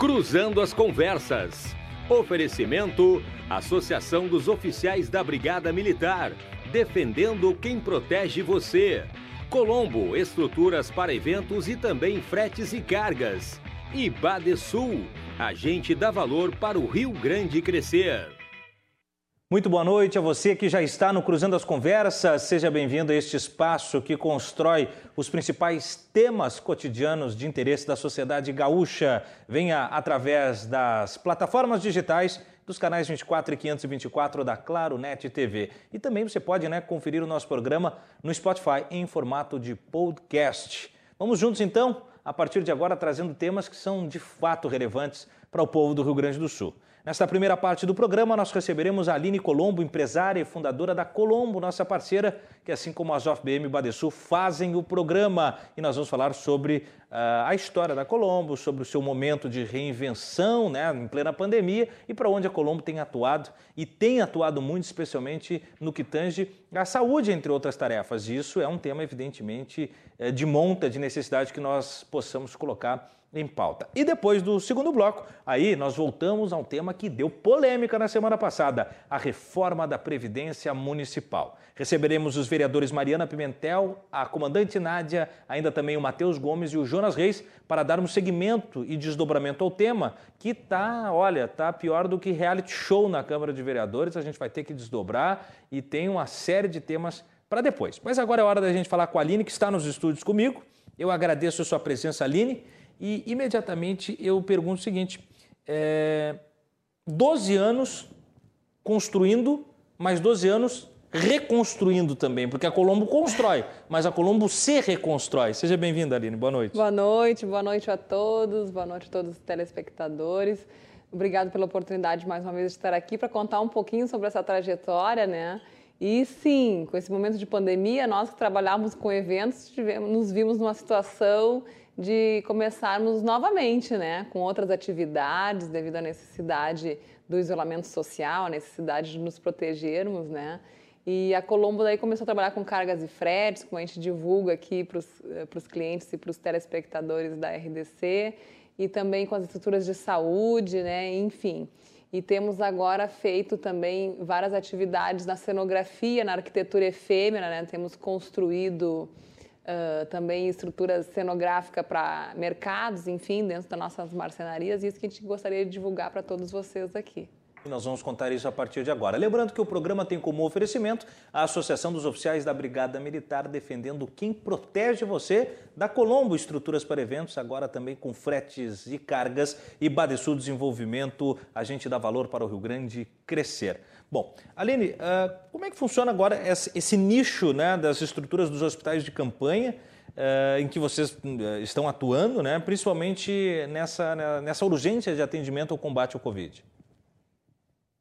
Cruzando as Conversas. Oferecimento: Associação dos Oficiais da Brigada Militar. Defendendo quem protege você. Colombo, estruturas para eventos e também fretes e cargas. E Badesul, agente dá valor para o Rio Grande crescer. Muito boa noite a você que já está no Cruzando as Conversas. Seja bem-vindo a este espaço que constrói os principais temas cotidianos de interesse da sociedade gaúcha. Venha através das plataformas digitais dos canais 24 e 524 da Claro Net TV. E também você pode né, conferir o nosso programa no Spotify em formato de podcast. Vamos juntos então, a partir de agora, trazendo temas que são de fato relevantes para o povo do Rio Grande do Sul. Nesta primeira parte do programa, nós receberemos a Aline Colombo, empresária e fundadora da Colombo, nossa parceira, que assim como a ZOFBM Badesul fazem o programa. E nós vamos falar sobre uh, a história da Colombo, sobre o seu momento de reinvenção né, em plena pandemia e para onde a Colombo tem atuado e tem atuado muito, especialmente no que tange a saúde, entre outras tarefas. Isso é um tema, evidentemente, eh, de monta de necessidade que nós possamos colocar em pauta. E depois do segundo bloco, aí nós voltamos a um tema que deu polêmica na semana passada, a reforma da Previdência Municipal. Receberemos os vereadores Mariana Pimentel, a comandante Nádia, ainda também o Matheus Gomes e o Jonas Reis, para darmos seguimento e desdobramento ao tema, que tá, olha, tá pior do que reality show na Câmara de Vereadores, a gente vai ter que desdobrar e tem uma série de temas para depois. Mas agora é hora da gente falar com a Aline, que está nos estúdios comigo. Eu agradeço a sua presença, Aline. E imediatamente eu pergunto o seguinte: é, 12 anos construindo, mais 12 anos reconstruindo também, porque a Colombo constrói, mas a Colombo se reconstrói. Seja bem-vinda, Aline. Boa noite. Boa noite, boa noite a todos, boa noite a todos os telespectadores. Obrigado pela oportunidade mais uma vez de estar aqui para contar um pouquinho sobre essa trajetória, né? E sim, com esse momento de pandemia, nós que trabalhávamos com eventos, tivemos, nos vimos numa situação de começarmos novamente, né, com outras atividades devido à necessidade do isolamento social, a necessidade de nos protegermos, né? E a Colombo daí começou a trabalhar com cargas e fretes, como a gente divulga aqui para os eh, clientes e para os telespectadores da RDC, e também com as estruturas de saúde, né? Enfim. E temos agora feito também várias atividades na cenografia, na arquitetura efêmera, né? Temos construído também estrutura cenográfica para mercados, enfim, dentro das nossas marcenarias, e isso que a gente gostaria de divulgar para todos vocês aqui. E nós vamos contar isso a partir de agora. Lembrando que o programa tem como oferecimento a Associação dos Oficiais da Brigada Militar defendendo quem protege você da Colombo Estruturas para Eventos, agora também com fretes e cargas e Badesul Desenvolvimento, a gente dá valor para o Rio Grande crescer. Bom, Aline, uh, como é que funciona agora esse, esse, nicho né, das estruturas dos hospitais de campanha uh, em que vocês uh, estão atuando, né, principalmente nessa, nessa urgência de atendimento ao combate ao Covid?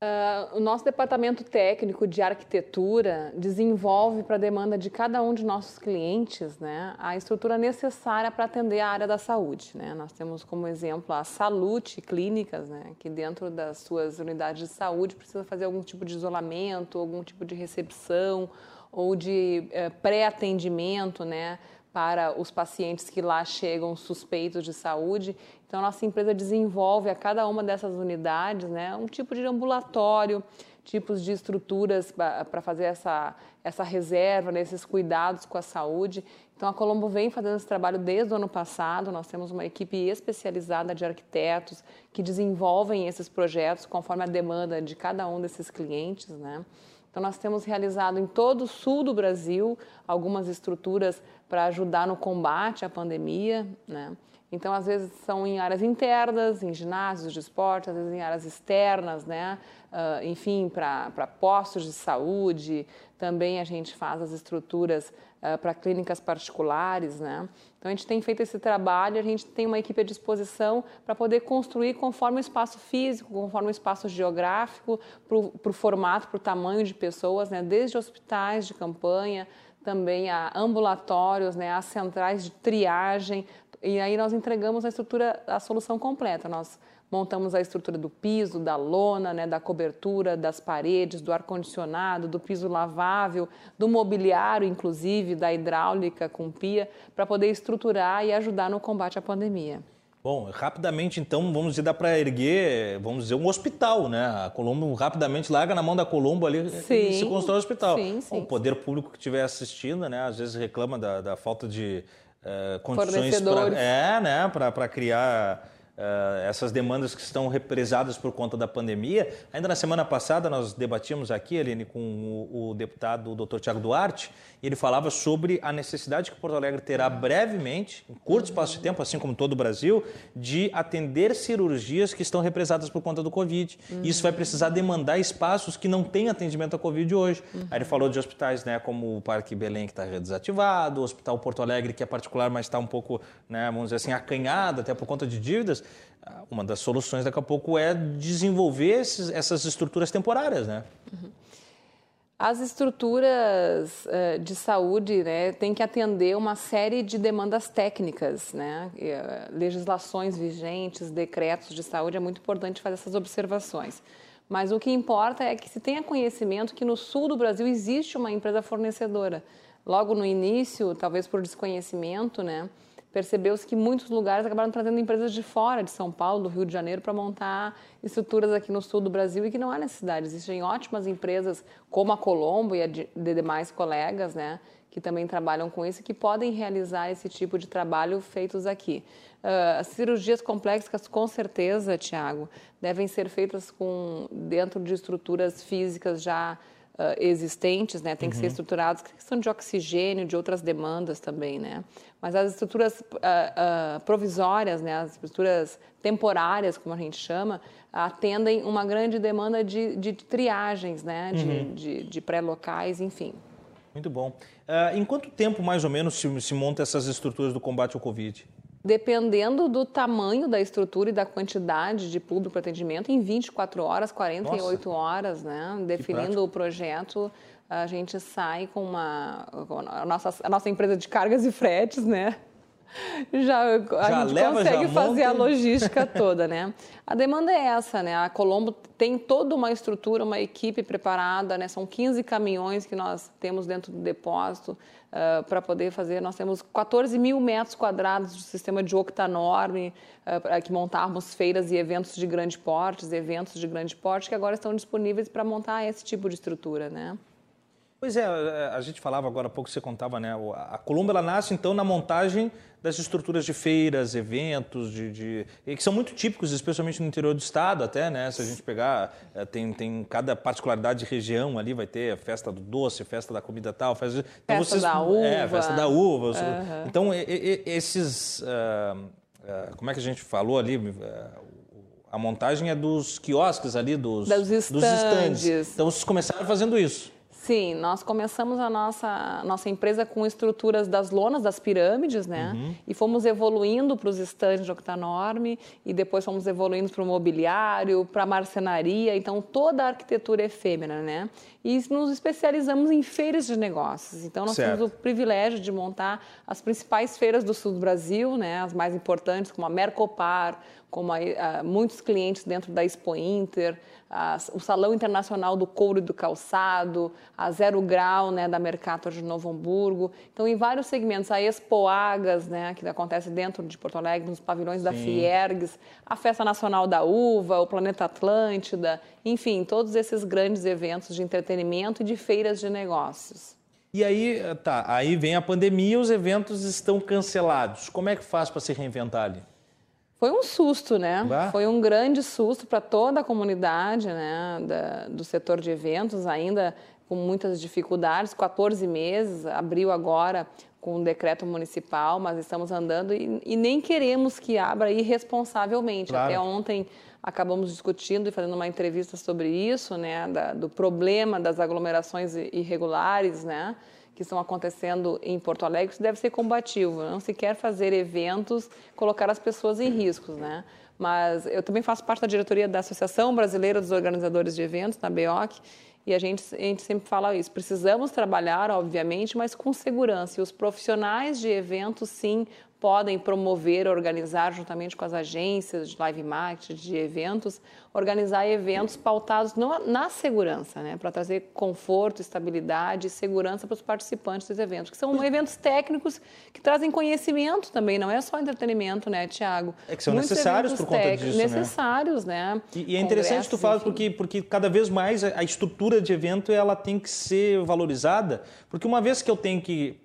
Uh, o nosso departamento técnico de arquitetura desenvolve para a demanda de cada um de nossos clientes né, a estrutura necessária para atender a área da saúde. Né? Nós temos como exemplo a Salute Clínicas, né, que dentro das suas unidades de saúde precisa fazer algum tipo de isolamento, algum tipo de recepção ou de uh, pré-atendimento, né, para os pacientes que lá chegam suspeitos de saúde. Então, nossa empresa desenvolve a cada uma dessas unidades né, um tipo de ambulatório, tipos de estruturas para fazer essa, essa reserva, né, esses cuidados com a saúde. Então, a Colombo vem fazendo esse trabalho desde o ano passado. Nós temos uma equipe especializada de arquitetos que desenvolvem esses projetos conforme a demanda de cada um desses clientes. Né? Então, nós temos realizado em todo o sul do Brasil algumas estruturas para ajudar no combate à pandemia. Né? Então, às vezes são em áreas internas, em ginásios de esporte, às vezes em áreas externas, né? Uh, enfim, para postos de saúde. Também a gente faz as estruturas uh, para clínicas particulares, né? Então, a gente tem feito esse trabalho, a gente tem uma equipe à disposição para poder construir conforme o espaço físico, conforme o espaço geográfico, para o formato, para o tamanho de pessoas, né? Desde hospitais de campanha, também a ambulatórios, né, as centrais de triagem, e aí nós entregamos a estrutura, a solução completa. Nós montamos a estrutura do piso, da lona, né, da cobertura, das paredes, do ar-condicionado, do piso lavável, do mobiliário, inclusive, da hidráulica com pia, para poder estruturar e ajudar no combate à pandemia. Bom, rapidamente então, vamos dizer, dá para erguer, vamos dizer, um hospital, né? A Colombo rapidamente larga na mão da Colombo ali sim, e se constrói um hospital. Sim, sim. Bom, o poder público que estiver assistindo, né? Às vezes reclama da, da falta de uh, condições para é, né? para criar Uh, essas demandas que estão represadas por conta da pandemia. Ainda na semana passada nós debatíamos aqui, Aline, com o, o deputado o Dr. Tiago Duarte, e ele falava sobre a necessidade que Porto Alegre terá brevemente, em curto espaço de tempo, assim como todo o Brasil, de atender cirurgias que estão represadas por conta do Covid. Uhum. Isso vai precisar demandar espaços que não têm atendimento à Covid hoje. Uhum. Aí ele falou de hospitais né, como o Parque Belém, que está desativado, o Hospital Porto Alegre, que é particular, mas está um pouco, né, vamos dizer assim, acanhado, até por conta de dívidas uma das soluções daqui a pouco é desenvolver esses, essas estruturas temporárias, né? Uhum. As estruturas uh, de saúde né, têm que atender uma série de demandas técnicas, né? Uh, legislações vigentes, decretos de saúde, é muito importante fazer essas observações. Mas o que importa é que se tenha conhecimento que no sul do Brasil existe uma empresa fornecedora. Logo no início, talvez por desconhecimento, né? Percebeu-se que muitos lugares acabaram trazendo empresas de fora, de São Paulo, do Rio de Janeiro, para montar estruturas aqui no sul do Brasil e que não há necessidade. Existem ótimas empresas como a Colombo e a de, de demais colegas, né, que também trabalham com isso que podem realizar esse tipo de trabalho feitos aqui. Uh, as cirurgias complexas, com certeza, Tiago, devem ser feitas com dentro de estruturas físicas já existentes, né? Tem que ser uhum. estruturados, questão de oxigênio, de outras demandas também, né? Mas as estruturas uh, provisórias, né? As estruturas temporárias, como a gente chama, atendem uma grande demanda de, de triagens, né? De, uhum. de, de pré-locais, enfim. Muito bom. em quanto tempo, mais ou menos, se, se monta essas estruturas do combate ao Covid? Dependendo do tamanho da estrutura e da quantidade de público para atendimento, em 24 horas, 48 Nossa. horas, né? Definindo o projeto, a gente sai com uma. A nossa, a nossa empresa de cargas e fretes, né? já, a já gente leva, consegue fazer monta. a logística toda, né? A demanda é essa, né? A Colombo tem toda uma estrutura, uma equipe preparada, né? São 15 caminhões que nós temos dentro do depósito uh, para poder fazer. Nós temos 14 mil metros quadrados de sistema de octanorme uh, para que montarmos feiras e eventos de grande porte, eventos de grande porte que agora estão disponíveis para montar esse tipo de estrutura, né? Pois é, a gente falava agora há pouco, você contava, né? A Colombo ela nasce então na montagem das estruturas de feiras, eventos, de, de, que são muito típicos, especialmente no interior do estado até, né? Se a gente pegar, eh, tem, tem cada particularidade de região ali, vai ter festa do doce, festa da comida tal, festa, então festa vocês, da uva. É, festa da uva. Uhum. Então, e, e, esses, uh, uh, como é que a gente falou ali, uh, a montagem é dos quiosques ali, dos. Dos estandes. Então, vocês começaram fazendo isso. Sim, nós começamos a nossa, nossa empresa com estruturas das lonas, das pirâmides, né? Uhum. E fomos evoluindo para os estandes de octanorme e depois fomos evoluindo para o mobiliário, para a marcenaria, então toda a arquitetura efêmera, né? E nos especializamos em feiras de negócios. Então nós certo. temos o privilégio de montar as principais feiras do sul do Brasil, né? As mais importantes, como a Mercopar, como a, a, muitos clientes dentro da Expo Inter, a, o Salão Internacional do Couro e do Calçado, a Zero Grau, né, da Mercator de Novo Hamburgo. Então, em vários segmentos, a Expo Agas, né, que acontece dentro de Porto Alegre, nos pavilhões Sim. da Fiergs, a Festa Nacional da Uva, o Planeta Atlântida, enfim, todos esses grandes eventos de entretenimento e de feiras de negócios. E aí, tá, aí vem a pandemia, os eventos estão cancelados. Como é que faz para se reinventar ali? Foi um susto, né? Bah. Foi um grande susto para toda a comunidade né? Da, do setor de eventos, ainda com muitas dificuldades. 14 meses, abriu agora com um decreto municipal, mas estamos andando e, e nem queremos que abra irresponsavelmente. Claro. Até ontem acabamos discutindo e fazendo uma entrevista sobre isso, né? Da, do problema das aglomerações irregulares, né? Que estão acontecendo em Porto Alegre, isso deve ser combativo. Não se quer fazer eventos, colocar as pessoas em riscos, né? Mas eu também faço parte da diretoria da Associação Brasileira dos Organizadores de Eventos, na BEOC, e a gente, a gente sempre fala isso. Precisamos trabalhar, obviamente, mas com segurança. E os profissionais de eventos, sim, podem promover, organizar juntamente com as agências de live marketing, de eventos, organizar eventos pautados na segurança, né, para trazer conforto, estabilidade e segurança para os participantes dos eventos, que são eventos técnicos que trazem conhecimento também, não é só entretenimento, né, Tiago? É que são Muitos necessários por conta disso, né? necessários, né? né? E, e, é interessante tu falar porque porque cada vez mais a estrutura de evento ela tem que ser valorizada, porque uma vez que eu tenho que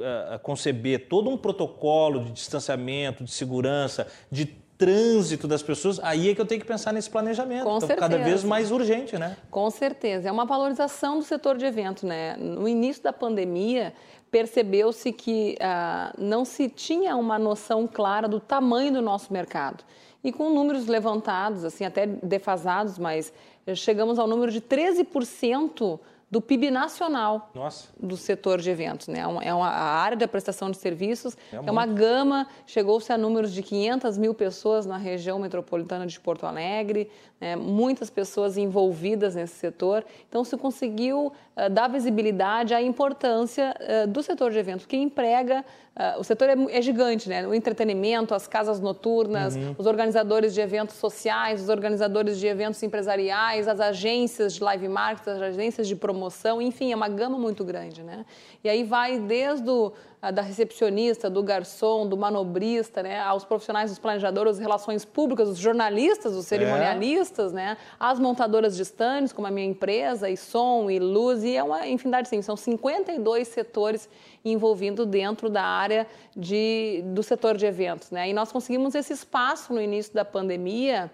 uh, conceber todo um protocolo de distanciamento, de segurança, de trânsito das pessoas, aí é que eu tenho que pensar nesse planejamento. Com então, certeza. cada vez mais urgente, né? Com certeza. É uma valorização do setor de evento, né? No início da pandemia, percebeu-se que ah, não se tinha uma noção clara do tamanho do nosso mercado. E com números levantados, assim, até defasados, mas chegamos ao número de 13% do PIB nacional Nossa. do setor de eventos. Né? É, é uma, a área da prestação de serviços é, é uma gama, chegou-se a números de 500 mil pessoas na região metropolitana de Porto Alegre, né? muitas pessoas envolvidas nesse setor. Então, se conseguiu uh, dar visibilidade à importância uh, do setor de eventos, que emprega Uh, o setor é, é, gigante, né? O entretenimento, as casas noturnas, uhum. os organizadores de eventos sociais, os organizadores de eventos empresariais, as agências de live marketing, as agências de promoção, enfim, é uma gama muito grande, né? E aí vai desde o da recepcionista, do garçom, do manobrista, né, aos profissionais dos planejadores, as relações públicas, os jornalistas, os cerimonialistas, é. né, as montadoras de stands, como a minha empresa, e som, e luz, e é uma infinidade, sim, são 52 setores envolvidos dentro da área de, do setor de eventos, né, e nós conseguimos esse espaço no início da pandemia,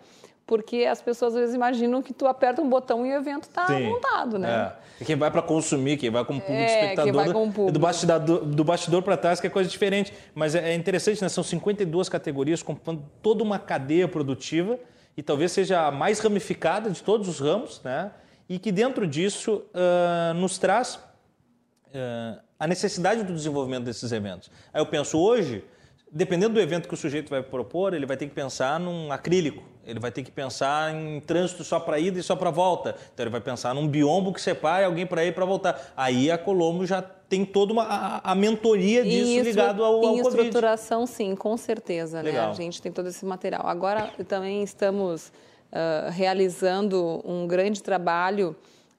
porque as pessoas às vezes imaginam que tu aperta um botão e o evento está montado, né? É. E quem vai para consumir, quem vai como público é, espectador, quem vai com público. do bastidor, do bastidor para trás, que é coisa diferente. Mas é, é interessante, né? São 52 categorias compondo toda uma cadeia produtiva e talvez seja a mais ramificada de todos os ramos, né? E que dentro disso uh, nos traz uh, a necessidade do desenvolvimento desses eventos. Aí eu penso hoje, dependendo do evento que o sujeito vai propor, ele vai ter que pensar num acrílico, ele vai ter que pensar em trânsito só para ida e só para volta. Então ele vai pensar num biombo que separe alguém para ir e para voltar. Aí a Colombo já tem toda uma, a, a mentoria disso isso, ligado ao, ao em Covid. estruturação, sim, com certeza. Né? A gente tem todo esse material. Agora também estamos uh, realizando um grande trabalho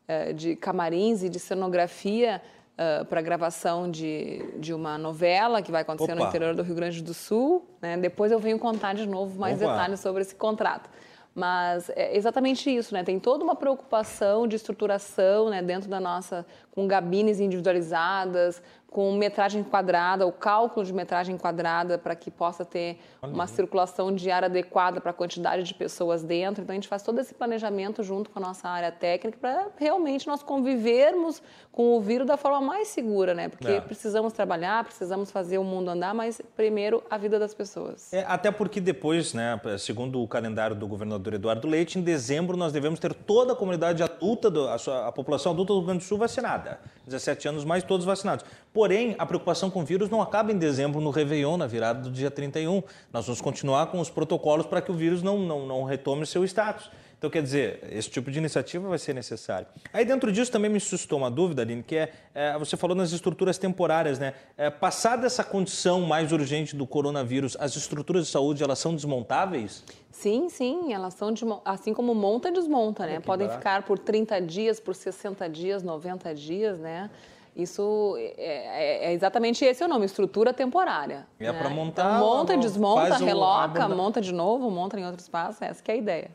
uh, de camarins e de cenografia Uh, para gravação de, de uma novela que vai acontecer Opa. no interior do Rio Grande do Sul. Né? Depois eu venho contar de novo mais Opa. detalhes sobre esse contrato. Mas é exatamente isso, né? Tem toda uma preocupação de estruturação né, dentro da nossa, com gabines individualizadas, com metragem quadrada, o cálculo de metragem quadrada para que possa ter uma circulação de ar adequada para a quantidade de pessoas dentro. Então a gente faz todo esse planejamento junto com a nossa área técnica para realmente nós convivermos com o vírus da forma mais segura, né? Porque é. precisamos trabalhar, precisamos fazer o mundo andar, mas primeiro a vida das pessoas. É, até porque depois, né, segundo o calendário do governador Eduardo Leite, em dezembro nós devemos ter toda a comunidade adulta, do, a, sua, a população adulta do Rio Grande do Sul vacinada. 17 anos mais todos vacinados. Porém, a preocupação com o vírus não acaba em dezembro no Réveillon, na virada do dia 31. Nós vamos continuar com os protocolos para que o vírus não, não, não retome seu status. Então, quer dizer, esse tipo de iniciativa vai ser necessário. Aí, dentro disso, também me suscitou uma dúvida, Aline, que é, é você falou nas estruturas temporárias, né? É, passada essa condição mais urgente do coronavírus, as estruturas de saúde, elas são desmontáveis? Sim, sim, elas são, de, assim como monta e desmonta, né? Podem barato. ficar por 30 dias, por 60 dias, 90 dias, né? Isso é, é, é, exatamente esse é o nome, estrutura temporária. É né? para montar. Então, monta, desmonta, reloca, monta de novo, monta em outro espaço, essa é a ideia.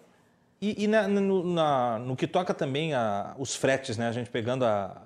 E, e na, no, na, no, que toca também a, os fretes, né? A gente pegando a,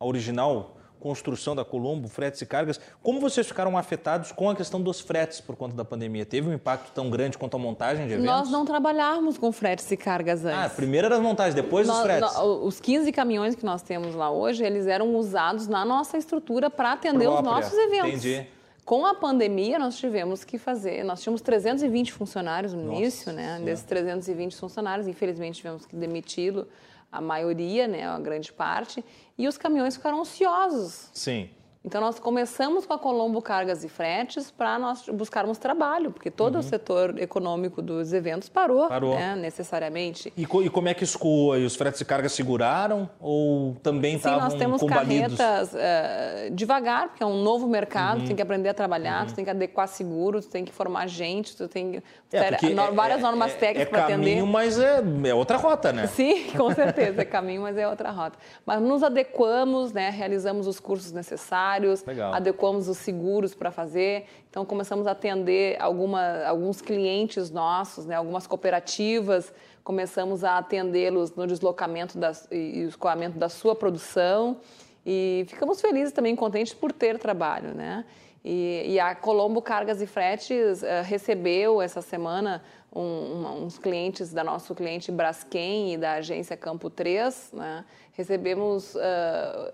a original construção da Colombo, fretes e cargas. Como vocês ficaram afetados com a questão dos fretes por conta da pandemia? Teve um impacto tão grande quanto a montagem de eventos? Nós não trabalhávamos com fretes e cargas antes. Ah, primeiro eram as montagens, depois nós, os fretes. Nós, os 15 caminhões que nós temos lá hoje, eles eram usados na nossa estrutura para atender Própria. os nossos eventos. Entendi. Com a pandemia, nós tivemos que fazer. Nós tínhamos 320 funcionários no Nossa, início, né? Sim. Desses 320 funcionários, infelizmente tivemos que demiti-lo, a maioria, né? A grande parte. E os caminhões ficaram ociosos. Sim. Então, nós começamos com a Colombo Cargas e Fretes para nós buscarmos trabalho, porque todo uhum. o setor econômico dos eventos parou, parou. Né, necessariamente. E, e, como é que escoou? E os fretes e cargas seguraram ou também estavam Sim, nós temos combalidos? carretas uh, devagar, porque é um novo mercado, uhum. tem que aprender a trabalhar, uhum. tem que adequar seguros, tem que formar gente, tu tem é, várias é, normas é, técnicas é para atender. É caminho, mas é, é outra rota, né? Sim, com certeza, é caminho, mas é outra rota. Mas nos adequamos, né, realizamos os cursos necessários, Legal. adequamos os seguros para fazer. Então, começamos a atender alguma, alguns clientes nossos, né, algumas cooperativas, começamos a atendê-los no deslocamento das, e escoamento da sua produção. E ficamos felizes também, contentes por ter trabalho, né? E, e a Colombo Cargas e Fretes uh, recebeu essa semana um, um, uns clientes da nosso cliente Braskem e da agência Campo 3, né? Recebemos uh,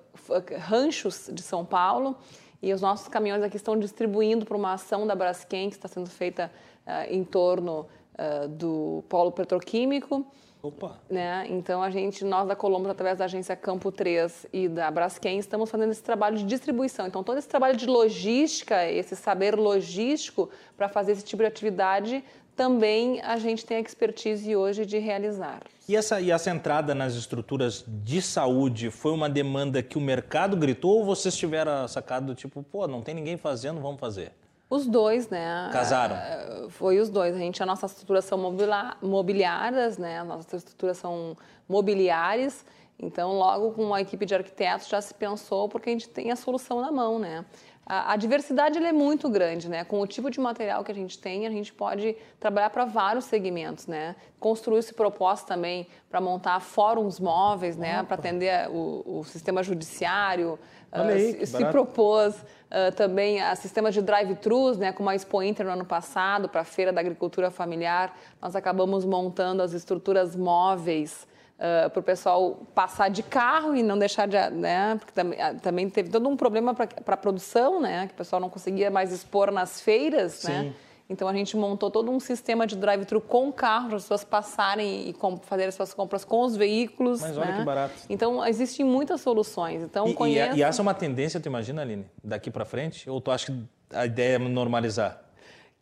ranchos de São Paulo e os nossos caminhões aqui estão distribuindo para uma ação da Braskem que está sendo feita uh, em torno uh, do polo petroquímico. Opa. Né? Então a gente, nós da Colombo, através da agência Campo 3 e da Braskem, estamos fazendo esse trabalho de distribuição. Então todo esse trabalho de logística, esse saber logístico para fazer esse tipo de atividade também a gente tem a expertise hoje de realizar. E essa, e essa entrada nas estruturas de saúde foi uma demanda que o mercado gritou ou vocês tiveram sacado tipo, pô, não tem ninguém fazendo, vamos fazer? Os dois, né? Casaram? É, foi os dois. A gente, a nossa estrutura são mobiliárias, né? As nossas estruturas são mobiliares. Então, logo com a equipe de arquitetos já se pensou, porque a gente tem a solução na mão, né? A, a diversidade é muito grande, né? Com o tipo de material que a gente tem, a gente pode trabalhar para vários segmentos, né? Construiu-se proposta também para montar fóruns móveis, né? Para atender o, o, sistema judiciário. Uh, aí, se, se propôs uh, também a sistema de drive-thrus, né? Como a Expo Inter no ano passado, para a Feira da Agricultura Familiar. Nós acabamos montando as estruturas móveis uh, para o pessoal passar de carro e não deixar de. Né, porque também, uh, também teve todo um problema para a produção, né, que o pessoal não conseguia mais expor nas feiras. Né? Então a gente montou todo um sistema de drive-thru com carro para as pessoas passarem e fazer suas compras com os veículos. Mas olha né? que barato. Então existem muitas soluções. Então e, conheço... e, essa é uma tendência, tu imagina, Aline, daqui para frente? Ou tu acha que a ideia é normalizar?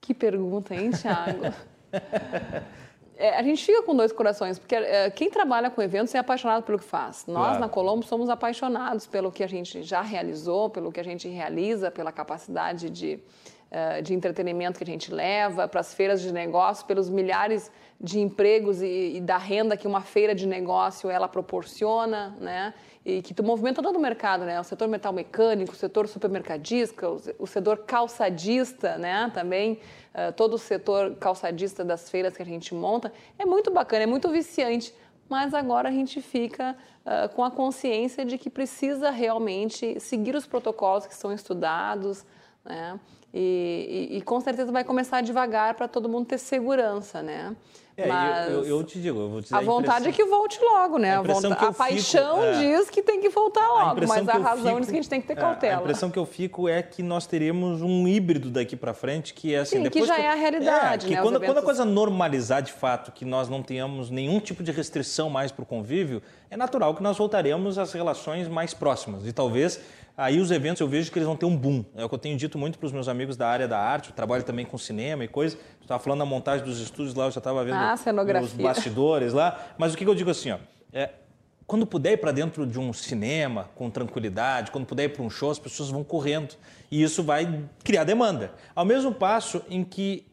Que pergunta, hein, Thiago? É, a gente fica com dois corações, porque é, quem trabalha com eventos é apaixonado pelo que faz. Nós, claro. na Colombo, somos apaixonados pelo que a gente já realizou, pelo que a gente realiza, pela capacidade de, uh, de entretenimento que a gente leva, para as feiras de negócio, pelos milhares de empregos e, e, da renda que uma feira de negócio ela proporciona, né? E que movimenta todo o mercado, né? O setor metal mecânico, o setor supermercadista, o, setor calçadista, né? Também uh, todo o setor calçadista das feiras que a gente monta é muito bacana, é muito viciante. Mas agora a gente fica uh, com a consciência de que precisa realmente seguir os protocolos que são estudados, né? E, e, e, com certeza vai começar devagar para todo mundo ter segurança, né? É, Mas eu, eu, te digo, eu vou dizer a, a vontade é que volte logo, né? A, a, a paixão fico, é, diz que tem que voltar logo, mas a razão fico, diz que a gente tem que ter cautela. É, a impressão que eu fico é que nós teremos um híbrido daqui para frente que é assim, Sim, que já que, é a realidade, é, que né? Quando, quando, a coisa normalizar de fato, que nós não tenhamos nenhum tipo de restrição mais para o convívio, é natural que nós voltaremos às relações mais próximas e talvez Aí os eventos eu vejo que eles vão ter um boom. É o que eu tenho dito muito para os meus amigos da área da arte, eu trabalho também com cinema e coisa. Estava falando da montagem dos estúdios lá, eu já estava vendo ah, os bastidores lá. Mas o que, que eu digo assim, ó, é, quando puder ir para dentro de um cinema com tranquilidade, quando puder ir para um show, as pessoas vão correndo. E isso vai criar demanda. Ao mesmo passo em que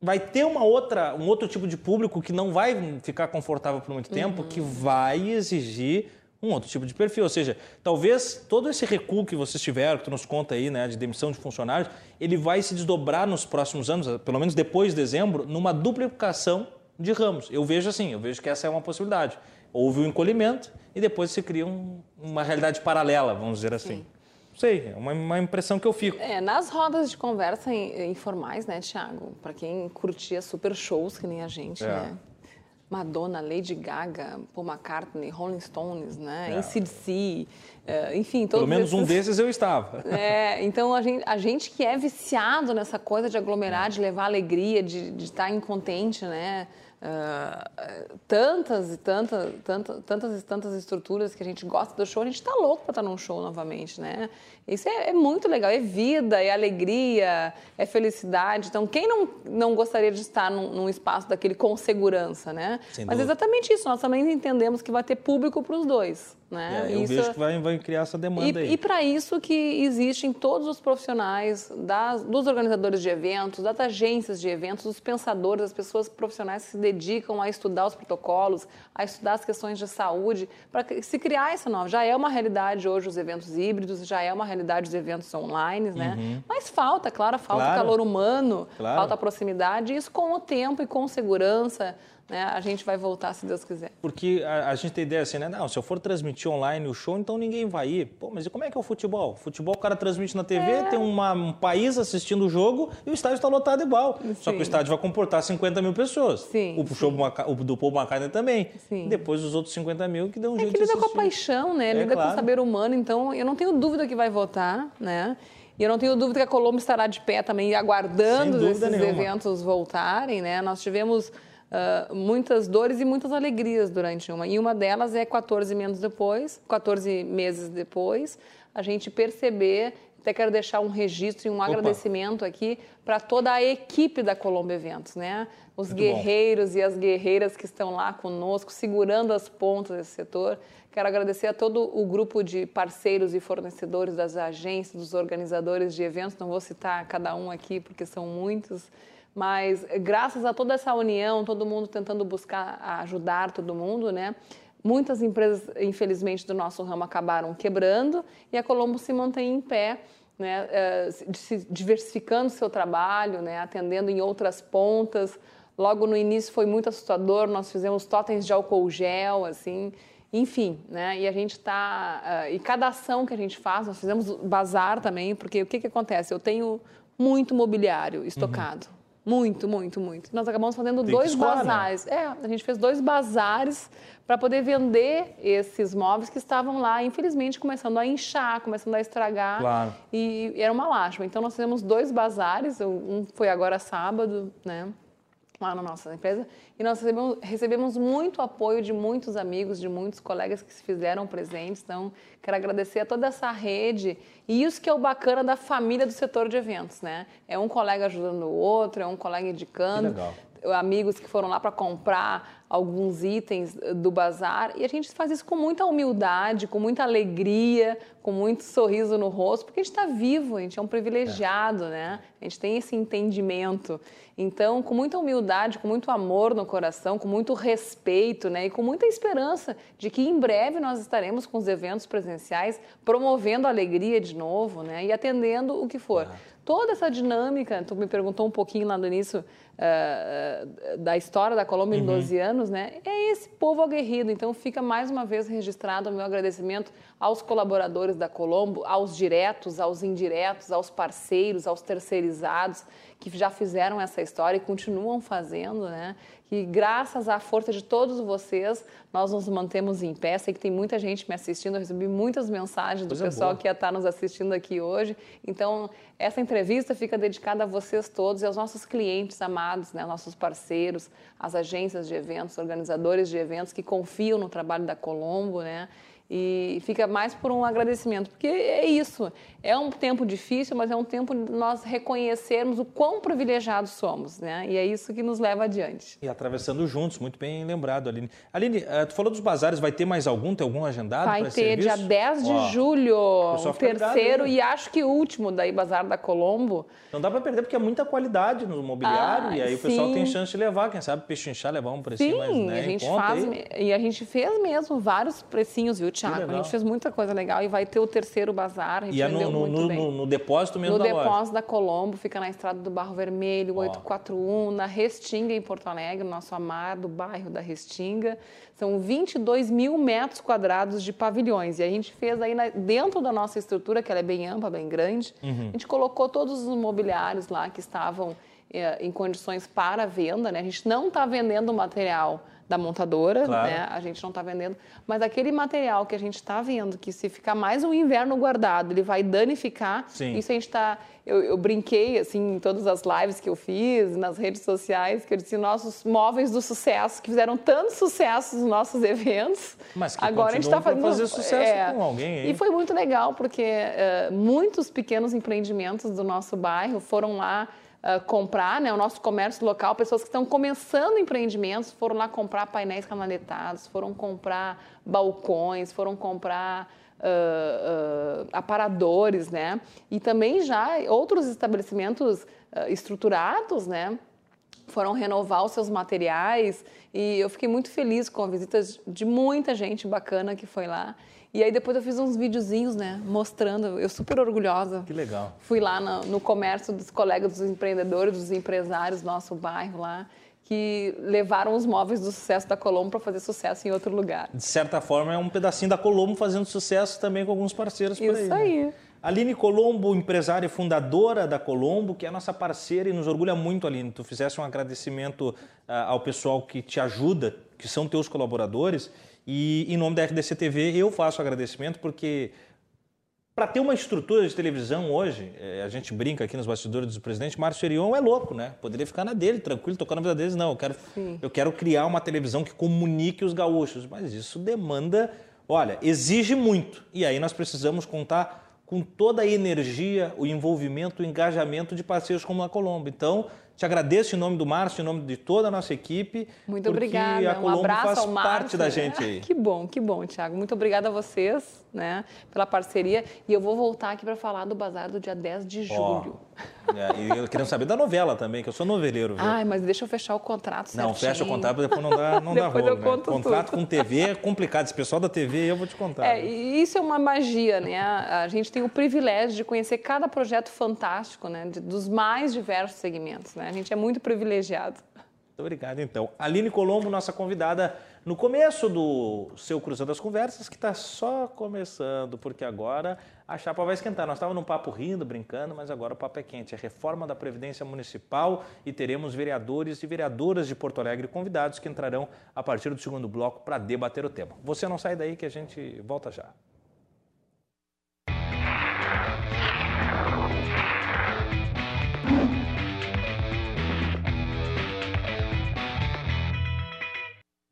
vai ter uma outra, um outro tipo de público que não vai ficar confortável por muito tempo, uhum. que vai exigir um outro tipo de perfil. Ou seja, talvez todo esse recuo que vocês tiveram, que tu nos conta aí, né, de demissão de funcionários, ele vai se desdobrar nos próximos anos, pelo menos depois de dezembro, numa duplicação de ramos. Eu vejo assim, eu vejo que essa é uma possibilidade. Houve o um encolhimento e depois se cria um, uma realidade paralela, vamos dizer assim. Sim. Não sei, é uma, uma, impressão que eu fico. É, nas rodas de conversa informais, né, Tiago? Para quem curtia super shows, que nem a gente, é. né? Madonna, Lady Gaga, Paul McCartney, Rolling Stones, né? É. ACDC, é, enfim, todos Pelo menos esses... um desses eu estava. É, então a gente, a gente que é viciado nessa coisa de aglomerar, de levar alegria, de, de estar incontente, né? Uh, tantas e tantas, tantas, tantas e tantas estruturas que a gente gosta do show, a gente está louco para estar num show novamente, né? Isso é, é, muito legal, é vida, é alegria, é felicidade. Então, quem não, não gostaria de estar num, num espaço daquele com segurança, né? Sem Mas é exatamente isso, nós também entendemos que vai ter público para os dois. Né? É, eu isso, vejo que vai, vai criar essa demanda e, aí. E para isso que existem todos os profissionais, das, dos organizadores de eventos, das agências de eventos, dos pensadores, as pessoas profissionais que se dedicam a estudar os protocolos, a estudar as questões de saúde, para se criar essa nova. Já é uma realidade hoje os eventos híbridos, já é uma realidade os eventos online, né? Uhum. Mas falta, claro, falta claro. calor humano, claro. falta proximidade, e isso com o tempo e com segurança né, a gente vai voltar se Deus quiser. Porque a, a, gente tem ideia assim, né? Não, se eu for transmitir online o show, então ninguém vai ir. Pô, mas e como é que é o futebol? Futebol o cara transmite na TV, é. tem uma, um país assistindo o jogo e o estádio está lotado igual. Sim. Só que o estádio vai comportar 50 mil pessoas. Sim, o show o do Paul McCartney também. Sim. Depois os outros 50 mil que dão um é jeito que lida de com a paixão, né? É, lida claro. com o saber humano. Então, eu não tenho dúvida que vai votar, né? E eu não tenho dúvida que a Colômbia estará de pé também, aguardando esses nenhuma. eventos voltarem, né? Nós tivemos uh, muitas dores e muitas alegrias durante uma. E uma delas é 14 meses depois, 14 meses depois, a gente perceber até quero deixar um registro e um Opa. agradecimento aqui para toda a equipe da Colômbia Eventos, né? Os Muito guerreiros bom. e as guerreiras que estão lá conosco, segurando as pontas desse setor. Quero agradecer a todo o grupo de parceiros e fornecedores das agências, dos organizadores de eventos. Não vou citar cada um aqui porque são muitos. Mas graças a toda essa união, todo mundo tentando buscar ajudar todo mundo, né? Muitas empresas, infelizmente, do nosso ramo acabaram quebrando e a Colombo se mantém em pé, né? Eh, se diversificando seu trabalho, né? atendendo em outras pontas. Logo no início foi muito assustador, nós fizemos totens de álcool gel, assim, enfim, né? E a gente está. Uh, eh, e cada ação que a gente faz, nós fizemos bazar também, porque o que, que acontece? Eu tenho muito mobiliário estocado. Uhum. Muito, muito, muito. Nós acabamos fazendo Tem dois né? bazares. Né? É, a gente fez dois bazares para poder vender esses móveis que estavam lá, infelizmente, começando a inchar, começando a estragar. Claro. E, e era uma lástima. Então, nós fizemos dois bazares. Um foi agora sábado, né? Lá na nossa empresa e nós recebemos, recebemos, muito apoio de muitos amigos, de muitos colegas que se fizeram presentes. Então, quero agradecer a toda essa rede e isso que é o bacana da família do setor de eventos, né? É um colega ajudando o outro, é um colega indicando. Amigos que foram lá para comprar alguns itens do bazar e a gente faz isso com muita humildade, com muita alegria, com muito sorriso no rosto, porque a gente está vivo, a gente é um privilegiado, é. né? A gente tem esse entendimento. Então, com muita humildade, com muito amor no coração, com muito respeito, né? E com muita esperança de que em breve nós estaremos com os eventos presenciais promovendo a alegria de novo, né? E atendendo o que for. É toda essa dinâmica, tu me perguntou um pouquinho lá no início uh, da história da Colômbia uhum. em 12 anos, né? É esse povo aguerrido. Então fica mais uma vez registrado o meu agradecimento aos colaboradores da Colombo, aos diretos, aos indiretos, aos parceiros, aos terceirizados que já fizeram essa história e continuam fazendo, né? que graças à força de todos vocês, nós nos mantemos em pé. Sei que tem muita gente me assistindo, eu recebi muitas mensagens do Coisa pessoal boa. que ia estar nos assistindo aqui hoje. Então, essa entrevista fica dedicada a vocês todos e aos nossos clientes amados, né, nossos parceiros, as agências de eventos, organizadores de eventos que confiam no trabalho da Colombo, né? E fica mais por um agradecimento, porque é isso. É um tempo difícil, mas é um tempo de nós reconhecermos o quão privilegiados somos, né? E é isso que nos leva adiante. E atravessando juntos, muito bem lembrado, Aline. Aline, eh, tu falou dos bazares, vai ter mais algum? Tem algum agendado? Vai ter, serviço? dia 10 de julho, o terceiro e acho que último daí, Bazar da Colombo. Não dá para perder, porque é muita qualidade no mobiliário ah, e aí sim. o pessoal tem chance de levar, quem sabe pechinchar, levar um precinho sim, mais, né, a gente faz, e a gente fez mesmo vários precinhos, viu, Tiago? A gente fez muita coisa legal e vai ter o terceiro bazar. A gente e é no, no, no, no, depósito mesmo no da loja? No depósito da Colombo, fica na estrada do Barro Vermelho, Ó. 841, na Restinga, em Porto Alegre, nosso amado bairro da Restinga. São 22 mil metros quadrados de pavilhões. E a gente fez aí na, dentro da nossa estrutura, que ela é bem ampla, bem grande, uhum. a gente colocou todos os mobiliários lá que estavam é, em condições para venda, né? A gente não está vendendo o material da montadora, claro. né? A gente não está vendendo, mas aquele material que a gente está vendo, que se ficar mais um inverno guardado, ele vai danificar. Sim. Isso a gente está. Eu, eu, brinquei assim em todas as lives que eu fiz nas redes sociais, que eu disse nossos móveis do sucesso que fizeram tanto sucesso nos nossos eventos. Mas que agora a gente está fazendo fazer sucesso é, com alguém. Hein? E foi muito legal porque uh, muitos pequenos empreendimentos do nosso bairro foram lá uh, comprar, né, o nosso comércio local, pessoas que estão começando empreendimentos, foram lá comprar painéis canaletados, foram comprar balcões, foram comprar uh, uh, aparadores, né? E também já outros estabelecimentos estruturados, né? Foram renovar os seus materiais e eu fiquei muito feliz com a visita de muita gente bacana que foi lá. E aí depois eu fiz uns videozinhos, né, mostrando, eu super orgulhosa. Que legal. Fui lá no, no comércio dos colegas dos empreendedores, dos empresários do nosso bairro lá, que levaram os móveis do sucesso da Colombo para fazer sucesso em outro lugar. De certa forma, é um pedacinho da Colombo fazendo sucesso também com alguns parceiros por aí. Isso aí. Né? Aline Colombo, empresária e fundadora da Colombo, que é nossa parceira e nos orgulha muito, Aline. Tu fizesse um agradecimento uh, ao pessoal que te ajuda, que são teus colaboradores, e em nome da RDC TV eu faço agradecimento porque para ter uma estrutura de televisão hoje, é, a gente brinca aqui nos bastidores do presidente, Márcio Erion é louco, né? Poderia ficar na dele, tranquilo, tocando na vida deles. Não, eu quero, eu quero criar uma televisão que comunique os gaúchos. Mas isso demanda, olha, exige muito. E aí nós precisamos contar com toda a energia, o envolvimento, o engajamento de parceiros como a Colombo. Então, te agradeço em nome do Márcio, em nome de toda a nossa equipe. Muito obrigada. A Colombo um abraço faz ao Márcio. parte da gente aí. Que bom, que bom, Tiago. Muito obrigada a vocês né, pela parceria. E eu vou voltar aqui para falar do bazar do dia 10 de julho. Oh, é, e eu queria saber da novela também, que eu sou noveleiro. Viu? Ai, mas deixa eu fechar o contrato certinho. Não, fecha o contrato, depois não dá, não dá rolo. Né? Contrato tudo. com TV é complicado. Esse pessoal da TV eu vou te contar. É, e isso é uma magia, né? A gente tem o privilégio de conhecer cada projeto fantástico, né? Dos mais diversos segmentos, né? A gente é muito privilegiado. Muito obrigado, então. Aline Colombo, nossa convidada no começo do seu Cruzando as Conversas, que está só começando, porque agora a chapa vai esquentar. Nós estávamos num papo rindo, brincando, mas agora o papo é quente. É reforma da Previdência Municipal e teremos vereadores e vereadoras de Porto Alegre convidados que entrarão a partir do segundo bloco para debater o tema. Você não sai daí que a gente volta já.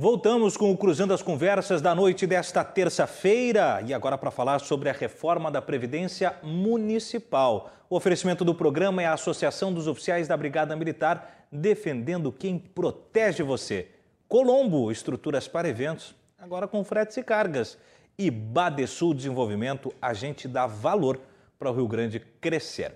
Voltamos com o Cruzando as Conversas da noite desta terça-feira e agora para falar sobre a reforma da Previdência Municipal. O oferecimento do programa é a Associação dos Oficiais da Brigada Militar defendendo quem protege você. Colombo, estruturas para eventos, agora com fretes e cargas. E Badesul Desenvolvimento, a gente dá valor para o Rio Grande crescer.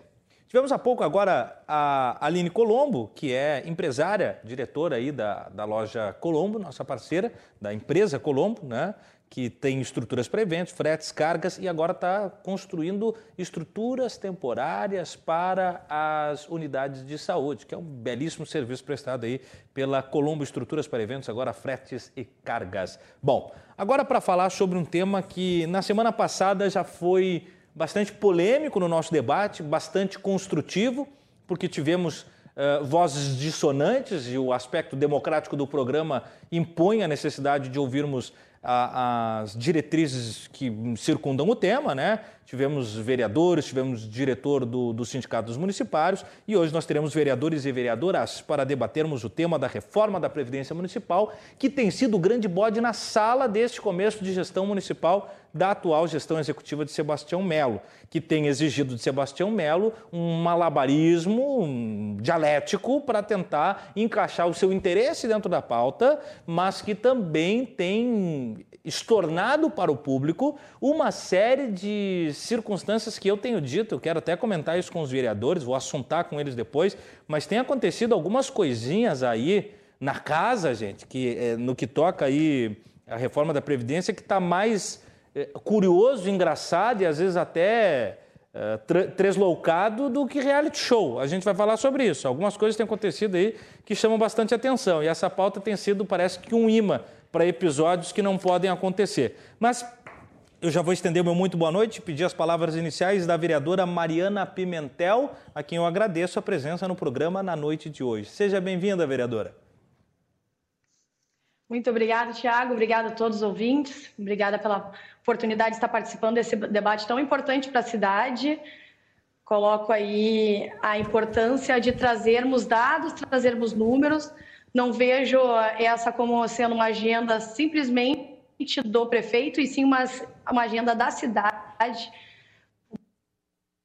Tivemos há pouco agora a Aline Colombo, que é empresária, diretora aí da, da loja Colombo, nossa parceira, da empresa Colombo, né? que tem estruturas para eventos, fretes, cargas e agora está construindo estruturas temporárias para as unidades de saúde, que é um belíssimo serviço prestado aí pela Colombo Estruturas para Eventos, agora fretes e cargas. Bom, agora para falar sobre um tema que na semana passada já foi bastante polêmico no nosso debate, bastante construtivo, porque tivemos uh, vozes dissonantes e o aspecto democrático do programa impõe a necessidade de ouvirmos a, as diretrizes que circundam o tema, né? Tivemos vereadores, tivemos diretor do, do Sindicato dos Municipários e hoje nós teremos vereadores e vereadoras para debatermos o tema da reforma da Previdência Municipal, que tem sido o grande bode na sala deste começo de gestão municipal da atual gestão executiva de Sebastião Melo, que tem exigido de Sebastião Melo um malabarismo dialético para tentar encaixar o seu interesse dentro da pauta, mas que também tem estornado para o público uma série de circunstâncias que eu tenho dito, eu quero até comentar isso com os vereadores, vou assuntar com eles depois, mas tem acontecido algumas coisinhas aí na casa, gente, que é, no que toca aí a reforma da Previdência, que está mais curioso, engraçado e às vezes até é, tresloucado do que reality show. A gente vai falar sobre isso. Algumas coisas têm acontecido aí que chamam bastante atenção e essa pauta tem sido, parece que, um imã para episódios que não podem acontecer. Mas Eu já vou estender meu muito boa noite, pedir as palavras iniciais da vereadora Mariana Pimentel, a quem eu agradeço a presença no programa na noite de hoje. Seja bem-vinda, vereadora. Muito obrigada, Tiago. Obrigada a todos os ouvintes. Obrigada pela oportunidade de estar participando desse debate tão importante para a cidade. Coloco aí a importância de trazermos dados, trazermos números. Não vejo essa como sendo uma agenda simplesmente do prefeito, e sim uma, uma agenda da cidade.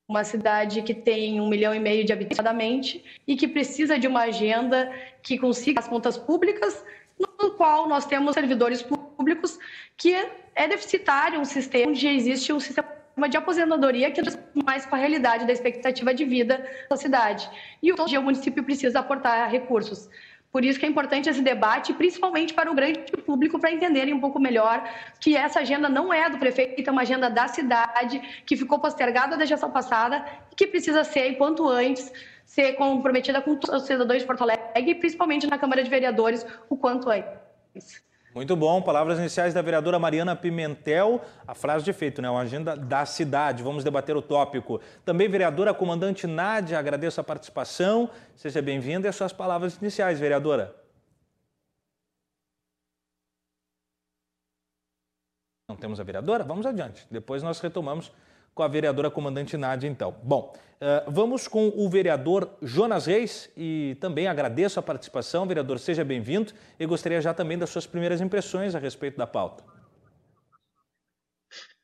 Uma cidade que tem um milhão e meio de habitantes e que precisa de uma agenda que consiga as contas públicas, no qual nós temos servidores públicos que é deficitário um sistema onde existe um sistema de aposentadoria que é mais com a realidade da expectativa de vida da cidade. E o município precisa aportar recursos. Por isso que é importante esse debate, principalmente para o grande público, para entenderem um pouco melhor que essa agenda não é do prefeito, é uma agenda da cidade, que ficou postergada da gestão passada e que precisa ser, quanto antes, ser comprometida com os cidadãos de Porto Alegre, principalmente na Câmara de Vereadores, o quanto antes. Muito bom. Palavras iniciais da vereadora Mariana Pimentel. A frase de efeito, né? Uma agenda da cidade. Vamos debater o tópico. Também, vereadora comandante Nádia, agradeço a participação. Seja bem-vinda e as suas palavras iniciais, vereadora. Não temos a vereadora? Vamos adiante. Depois nós retomamos com a vereadora comandante Nádia, então. Bom, uh, vamos com o vereador Jonas Reis e também agradeço a participação. Vereador, seja bem-vindo e gostaria já também das suas primeiras impressões a respeito da pauta.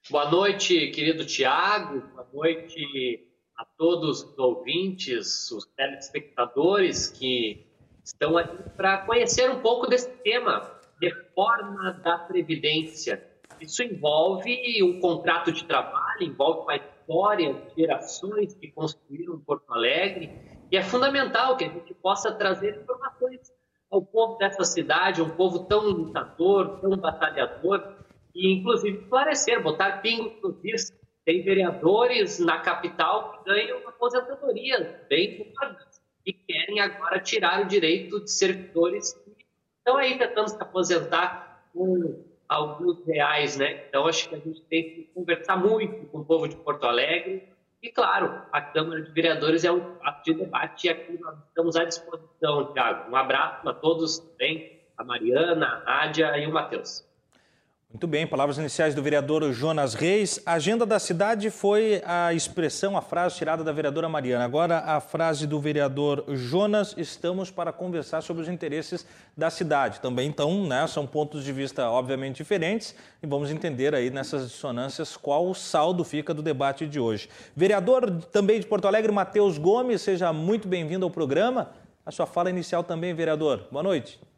Boa noite, querido Tiago. Boa noite a todos os ouvintes, os telespectadores que estão aqui para conhecer um pouco desse tema, reforma da Previdência. Isso envolve um contrato de trabalho, envolve uma história de gerações que construíram Porto Alegre, e é fundamental que a gente possa trazer informações ao povo dessa cidade, um povo tão lutador, tão batalhador, e inclusive esclarecer, botar pingos nos is. Tem vereadores na capital que ganham aposentadoria bem gordas e querem agora tirar o direito de servidores que estão aí tentando se aposentar com alguns reais, né? Então acho que a gente tem que conversar muito com o povo de Porto Alegre e claro, a Câmara de Vereadores é um fato de debate e aqui nós estamos à disposição, Thiago. Um abraço a todos também, a Mariana, a Nádia e o Matheus. Muito bem, palavras iniciais do vereador Jonas Reis. A agenda da cidade foi a expressão, a frase tirada da vereadora Mariana. Agora a frase do vereador Jonas. Estamos para conversar sobre os interesses da cidade. Também, então, né, são pontos de vista obviamente diferentes e vamos entender aí nessas dissonâncias qual o saldo fica do debate de hoje. Vereador também de Porto Alegre, Matheus Gomes, seja muito bem-vindo ao programa. A sua fala inicial também, vereador. Boa noite.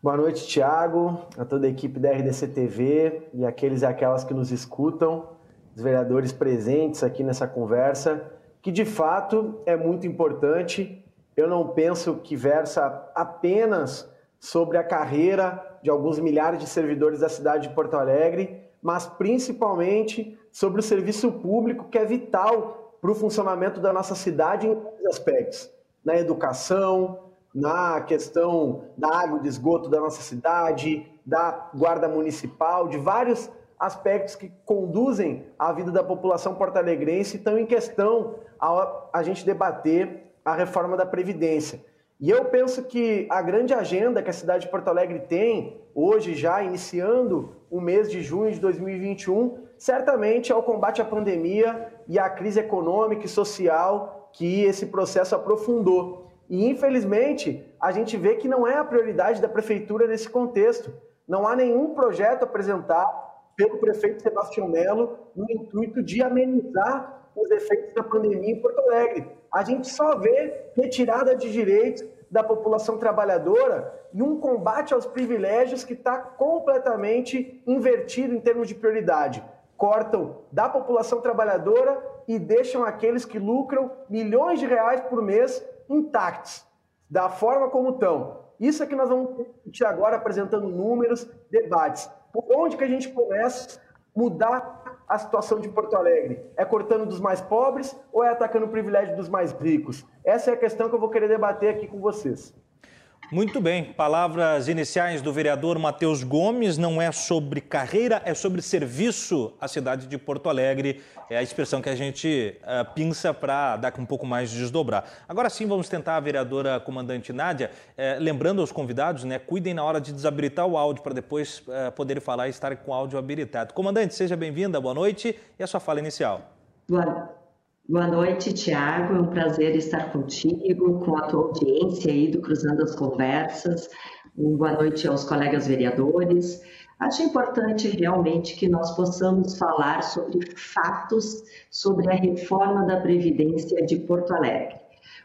Boa noite, Tiago, a toda a equipe da RDC TV e aqueles e aquelas que nos escutam, os vereadores presentes aqui nessa conversa, que de fato é muito importante. Eu não penso que versa apenas sobre a carreira de alguns milhares de servidores da cidade de Porto Alegre, mas principalmente sobre o serviço público que é vital para o funcionamento da nossa cidade em vários aspectos, na educação, na questão da água de esgoto da nossa cidade, da guarda municipal, de vários aspectos que conduzem a vida da população porto-alegrense estão em questão a, a gente debater a reforma da Previdência. E eu penso que a grande agenda que a cidade de Porto Alegre tem, hoje já iniciando o mês de junho de 2021, certamente é o combate à pandemia e à crise econômica e social que esse processo aprofundou. E, infelizmente, a gente vê que não é a prioridade da prefeitura nesse contexto. Não há nenhum projeto apresentado pelo prefeito Sebastião Melo no intuito de amenizar os efeitos da pandemia em Porto Alegre. A gente só vê retirada de direitos da população trabalhadora e um combate aos privilégios que está completamente invertido em termos de prioridade. Cortam da população trabalhadora e deixam aqueles que lucram milhões de reais por mês intactos, da forma como estão. Isso é que nós vamos discutir agora, apresentando números, debates. Por onde que a gente começa a mudar a situação de Porto Alegre? É cortando dos mais pobres ou é atacando o privilégio dos mais ricos? Essa é a questão que eu vou querer debater aqui com vocês. Muito bem. Palavras iniciais do vereador Matheus Gomes. Não é sobre carreira, é sobre serviço à cidade de Porto Alegre. É a expressão que a gente uh, pinça para dar um pouco mais de desdobrar. Agora sim, vamos tentar a vereadora comandante Nádia. Eh, lembrando aos convidados, né, cuidem na hora de desabilitar o áudio para depois uh, poderem falar e estar com o áudio habilitado. Comandante, seja bem-vinda, boa noite e a sua fala inicial. Boa, Boa noite, Tiago. É um prazer estar contigo, com a tua audiência aí do Cruzando as Conversas. Boa noite aos colegas vereadores. Acho importante realmente que nós possamos falar sobre fatos sobre a reforma da Previdência de Porto Alegre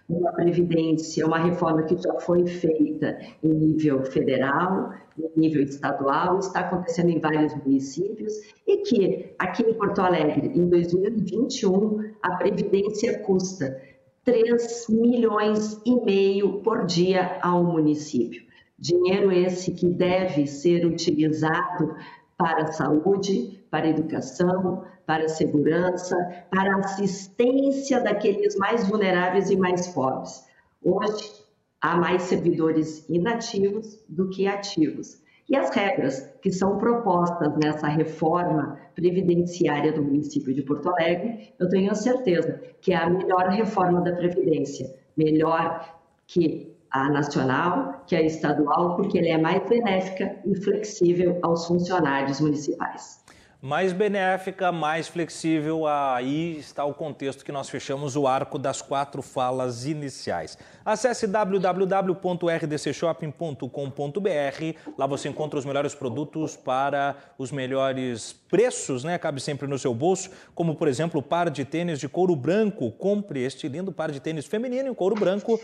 uma previdência, uma reforma que já foi feita em nível federal, em nível estadual, está acontecendo em vários municípios e que aqui em Porto Alegre, em 2021, a previdência custa 3 milhões e meio por dia ao município. Dinheiro esse que deve ser utilizado para a saúde, para a educação, para a segurança, para a assistência daqueles mais vulneráveis e mais pobres. Hoje, há mais servidores inativos do que ativos. E as regras que são propostas nessa reforma previdenciária do município de Porto Alegre, eu tenho certeza que é a melhor reforma da Previdência, melhor que a nacional, que a estadual, porque ela é mais benéfica e flexível aos funcionários municipais mais benéfica, mais flexível. Aí está o contexto que nós fechamos o arco das quatro falas iniciais. Acesse www.rdcshopping.com.br. Lá você encontra os melhores produtos para os melhores preços, né? Cabe sempre no seu bolso, como por exemplo o par de tênis de couro branco. Compre este lindo par de tênis feminino em couro branco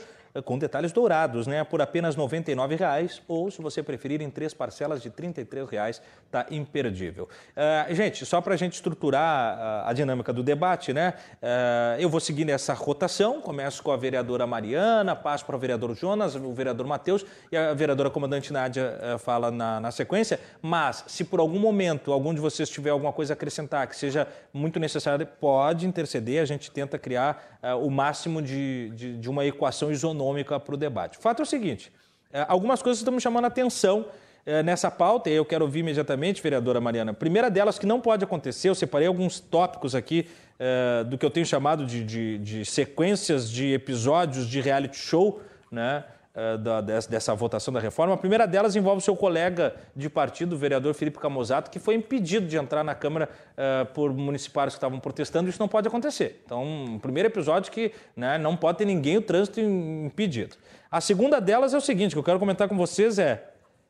com detalhes dourados, né? Por apenas R$ 99,00 ou, se você preferir, em três parcelas de R$ 33,00, tá imperdível. Uh, gente, só para a gente estruturar a, a, dinâmica do debate, né? Uh, eu vou seguir nessa rotação, começo com a vereadora Mariana, passo para o vereador Jonas, o vereador Matheus e a vereadora comandante Nádia uh, fala na, na sequência, mas se por algum momento algum de vocês tiver alguma coisa a acrescentar que seja muito necessária, pode interceder, a gente tenta criar o máximo de, de, de uma equação isonômica econômica para o debate. O fato é o seguinte: é, algumas coisas estão me chamando a atenção é, nessa pauta, e eu quero ouvir imediatamente, vereadora Mariana. primeira delas, que não pode acontecer, eu separei alguns tópicos aqui é, do que eu tenho chamado de, de, de sequências de episódios de reality show, né? Da, dessa votação da reforma. A primeira delas envolve seu colega de partido, o vereador Felipe Camozato, que foi impedido de entrar na Câmara uh, por municipários que estavam protestando. Isso não pode acontecer. Então, o primeiro episódio que né, não pode ter ninguém o trânsito impedido. A segunda delas é o seguinte, que eu quero comentar com vocês é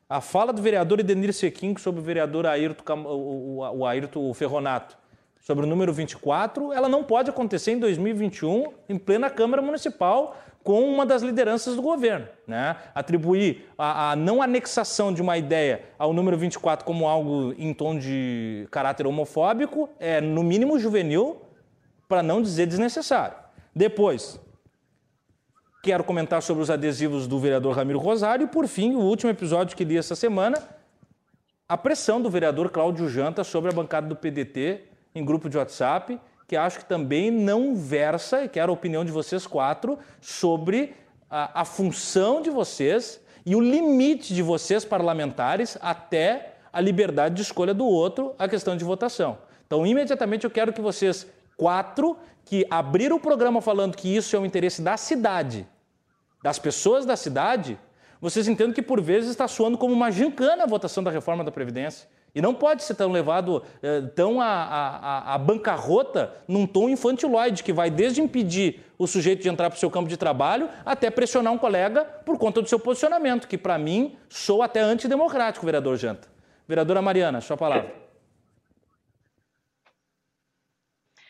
a fala do vereador Edenir Sequim sobre o vereador Ayrton, o, o, o Ayrton Ferronato sobre o número 24, ela não pode acontecer em 2021 em plena Câmara Municipal com uma das lideranças do governo. Né? Atribuir a, a, não anexação de uma ideia ao número 24 como algo em tom de caráter homofóbico é, no mínimo, juvenil, para não dizer desnecessário. Depois, quero comentar sobre os adesivos do vereador Ramiro Rosário e, por fim, o último episódio que li essa semana, a pressão do vereador Cláudio Janta sobre a bancada do PDT em grupo de WhatsApp que acho que também não versa, e quero a opinião de vocês quatro, sobre a, a função de vocês e o limite de vocês, parlamentares, até a liberdade de escolha do outro, a questão de votação. Então, imediatamente eu quero que vocês quatro, que abriram o programa falando que isso é o interesse da cidade, das pessoas da cidade, vocês entendam que por vezes está soando como uma gincana a votação da reforma da Previdência. E não pode ser tão levado eh, tão a, bancarrota num tom infantiloide, que vai desde impedir o sujeito de entrar para o seu campo de trabalho até pressionar um colega por conta do seu posicionamento, que para mim sou até antidemocrático, vereador Janta. Vereadora Mariana, sua palavra.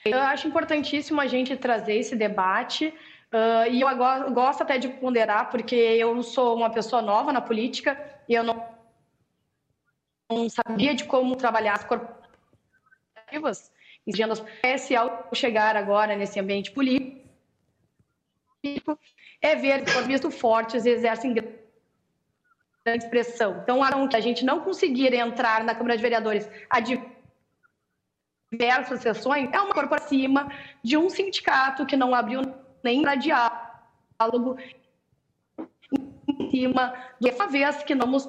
Eu acho importantíssimo a gente trazer esse debate. Uh, e eu gosto até de ponderar, porque eu sou uma pessoa nova na política e eu não não sabia de como trabalhar as corporativas, exigindo esse ao chegar agora nesse ambiente político, é ver que, por visto, fortes exercem grande expressão. Então, que a gente não conseguir entrar na Câmara de Vereadores a diversas sessões, é uma corporação acima de um sindicato que não abriu nem para diálogo cima da vez que vamos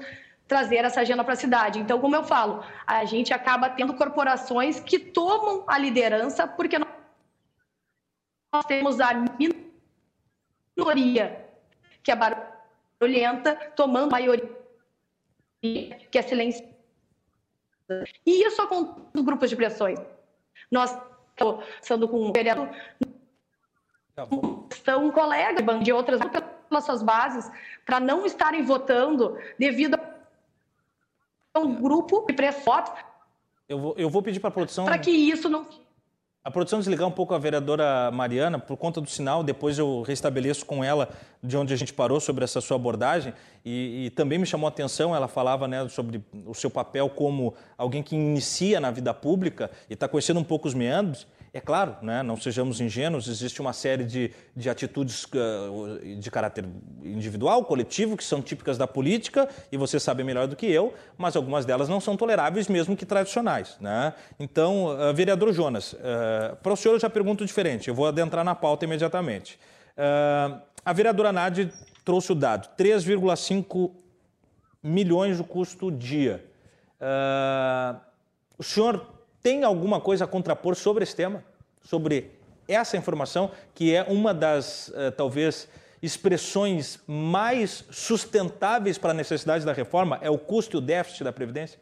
trazer essa agenda para a cidade. Então, como eu falo, a gente acaba tendo corporações que tomam a liderança porque nós temos a minoria que é barulhenta tomando a maioria que é silenciosa. E isso com os grupos de pressões. Nós estamos com um vereador, tá estão colegas de outras pelas suas bases para não estarem votando devido a um grupo de pressões. Eu vou, eu vou pedir para a produção. Para que isso não a produção desligar um pouco a vereadora Mariana por conta do sinal, depois eu restabeleço com ela de onde a gente parou sobre essa sua abordagem e, e também me chamou a atenção, ela falava né, sobre o seu papel como alguém que inicia na vida pública e está conhecendo um pouco os meandros. É claro, né, não sejamos ingênuos, existe uma série de, de atitudes uh, de caráter individual, coletivo, que são típicas da política, e você sabe melhor do que eu, mas algumas delas não são toleráveis, mesmo que tradicionais. Né? Então, uh, vereador Jonas, uh, para o senhor eu já pergunto diferente, eu vou adentrar na pauta imediatamente. a vereadora Nádia trouxe o dado: 3,5 milhões o custo dia. o senhor tem alguma coisa a contrapor sobre esse tema? Sobre essa informação, que é uma das, uh, talvez, expressões mais sustentáveis para a necessidade da reforma? É o custo e o déficit da Previdência?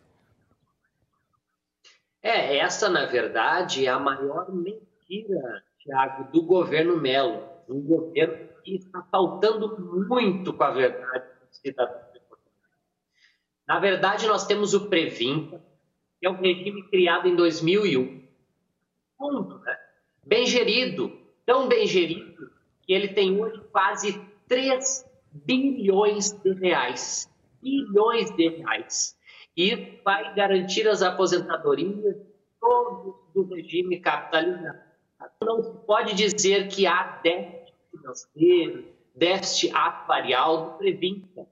É, essa, na verdade, é a maior mentira, Tiago, do governo Melo. Um governo que está faltando muito com a verdade do cidadão. Na verdade, nós temos o Previnta, que é um regime criado em 2001. Ponto, né? Bem gerido, tão bem gerido, que ele tem hoje quase 3 bilhões de reais. Bilhões de reais. E vai garantir as aposentadorias todos do regime capitalizado. Não se pode dizer que há déficit financeiro, déficit atuarial do Previnta.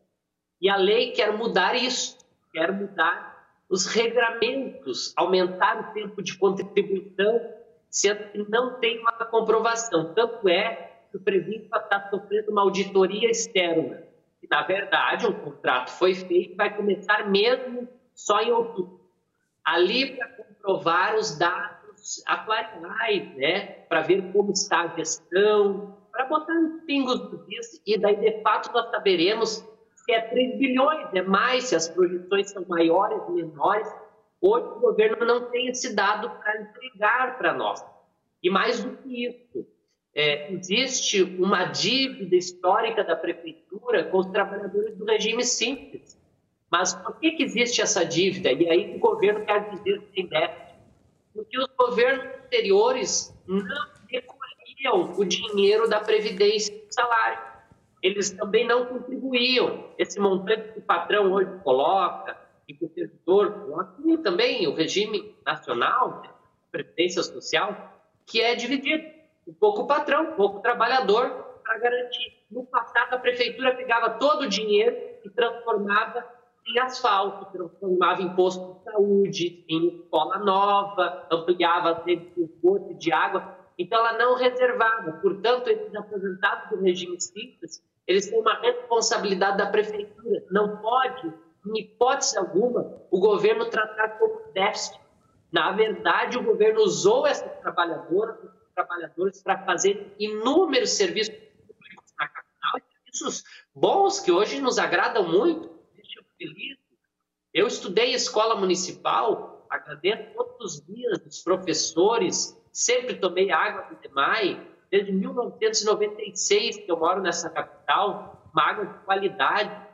E a lei quer mudar isso, quer mudar os regramentos, aumentar o tempo de contribuição, sendo que não tem uma comprovação. Tanto é que o Previpa está sofrendo uma auditoria externa. E, na verdade, um contrato foi feito vai começar mesmo só em outubro. Ali para comprovar os dados atuais, né? para ver como está a gestão, para botar uns pingos do isso, e daí, de fato, nós saberemos se é 3 bilhões, é mais, se as projeções são maiores, menores. Hoje o governo não tem esse dado para entregar para nós. E mais do que isso, é, existe uma dívida histórica da prefeitura com os trabalhadores do regime simples. Mas por que, que existe essa dívida? E aí o governo quer dizer que tem déficit. Porque os governos anteriores não recolhiam o dinheiro da previdência e do salário eles também não contribuíam. Esse montante que o patrão hoje coloca e que o servidor coloca, e também o regime nacional, né, Previdência Social, que é dividido. Um pouco o patrão, um pouco o trabalhador, para garantir. No passado, a prefeitura pegava todo o dinheiro e transformava em asfalto, transformava em posto de saúde, em escola nova, ampliava as redes de de água. Então, ela não reservava. Portanto, esses aposentados do regime simples eles têm uma responsabilidade da prefeitura. Não pode, em hipótese alguma, o governo tratar como déficit. Na verdade, o governo usou essas trabalhadoras, trabalhadores para fazer inúmeros serviços públicos na capital, serviços bons que hoje nos agradam muito. Eu estudei escola municipal, agradeço todos os dias os professores, sempre tomei água do DEMAI, desde 1996 que eu moro nessa capital, uma água de qualidade.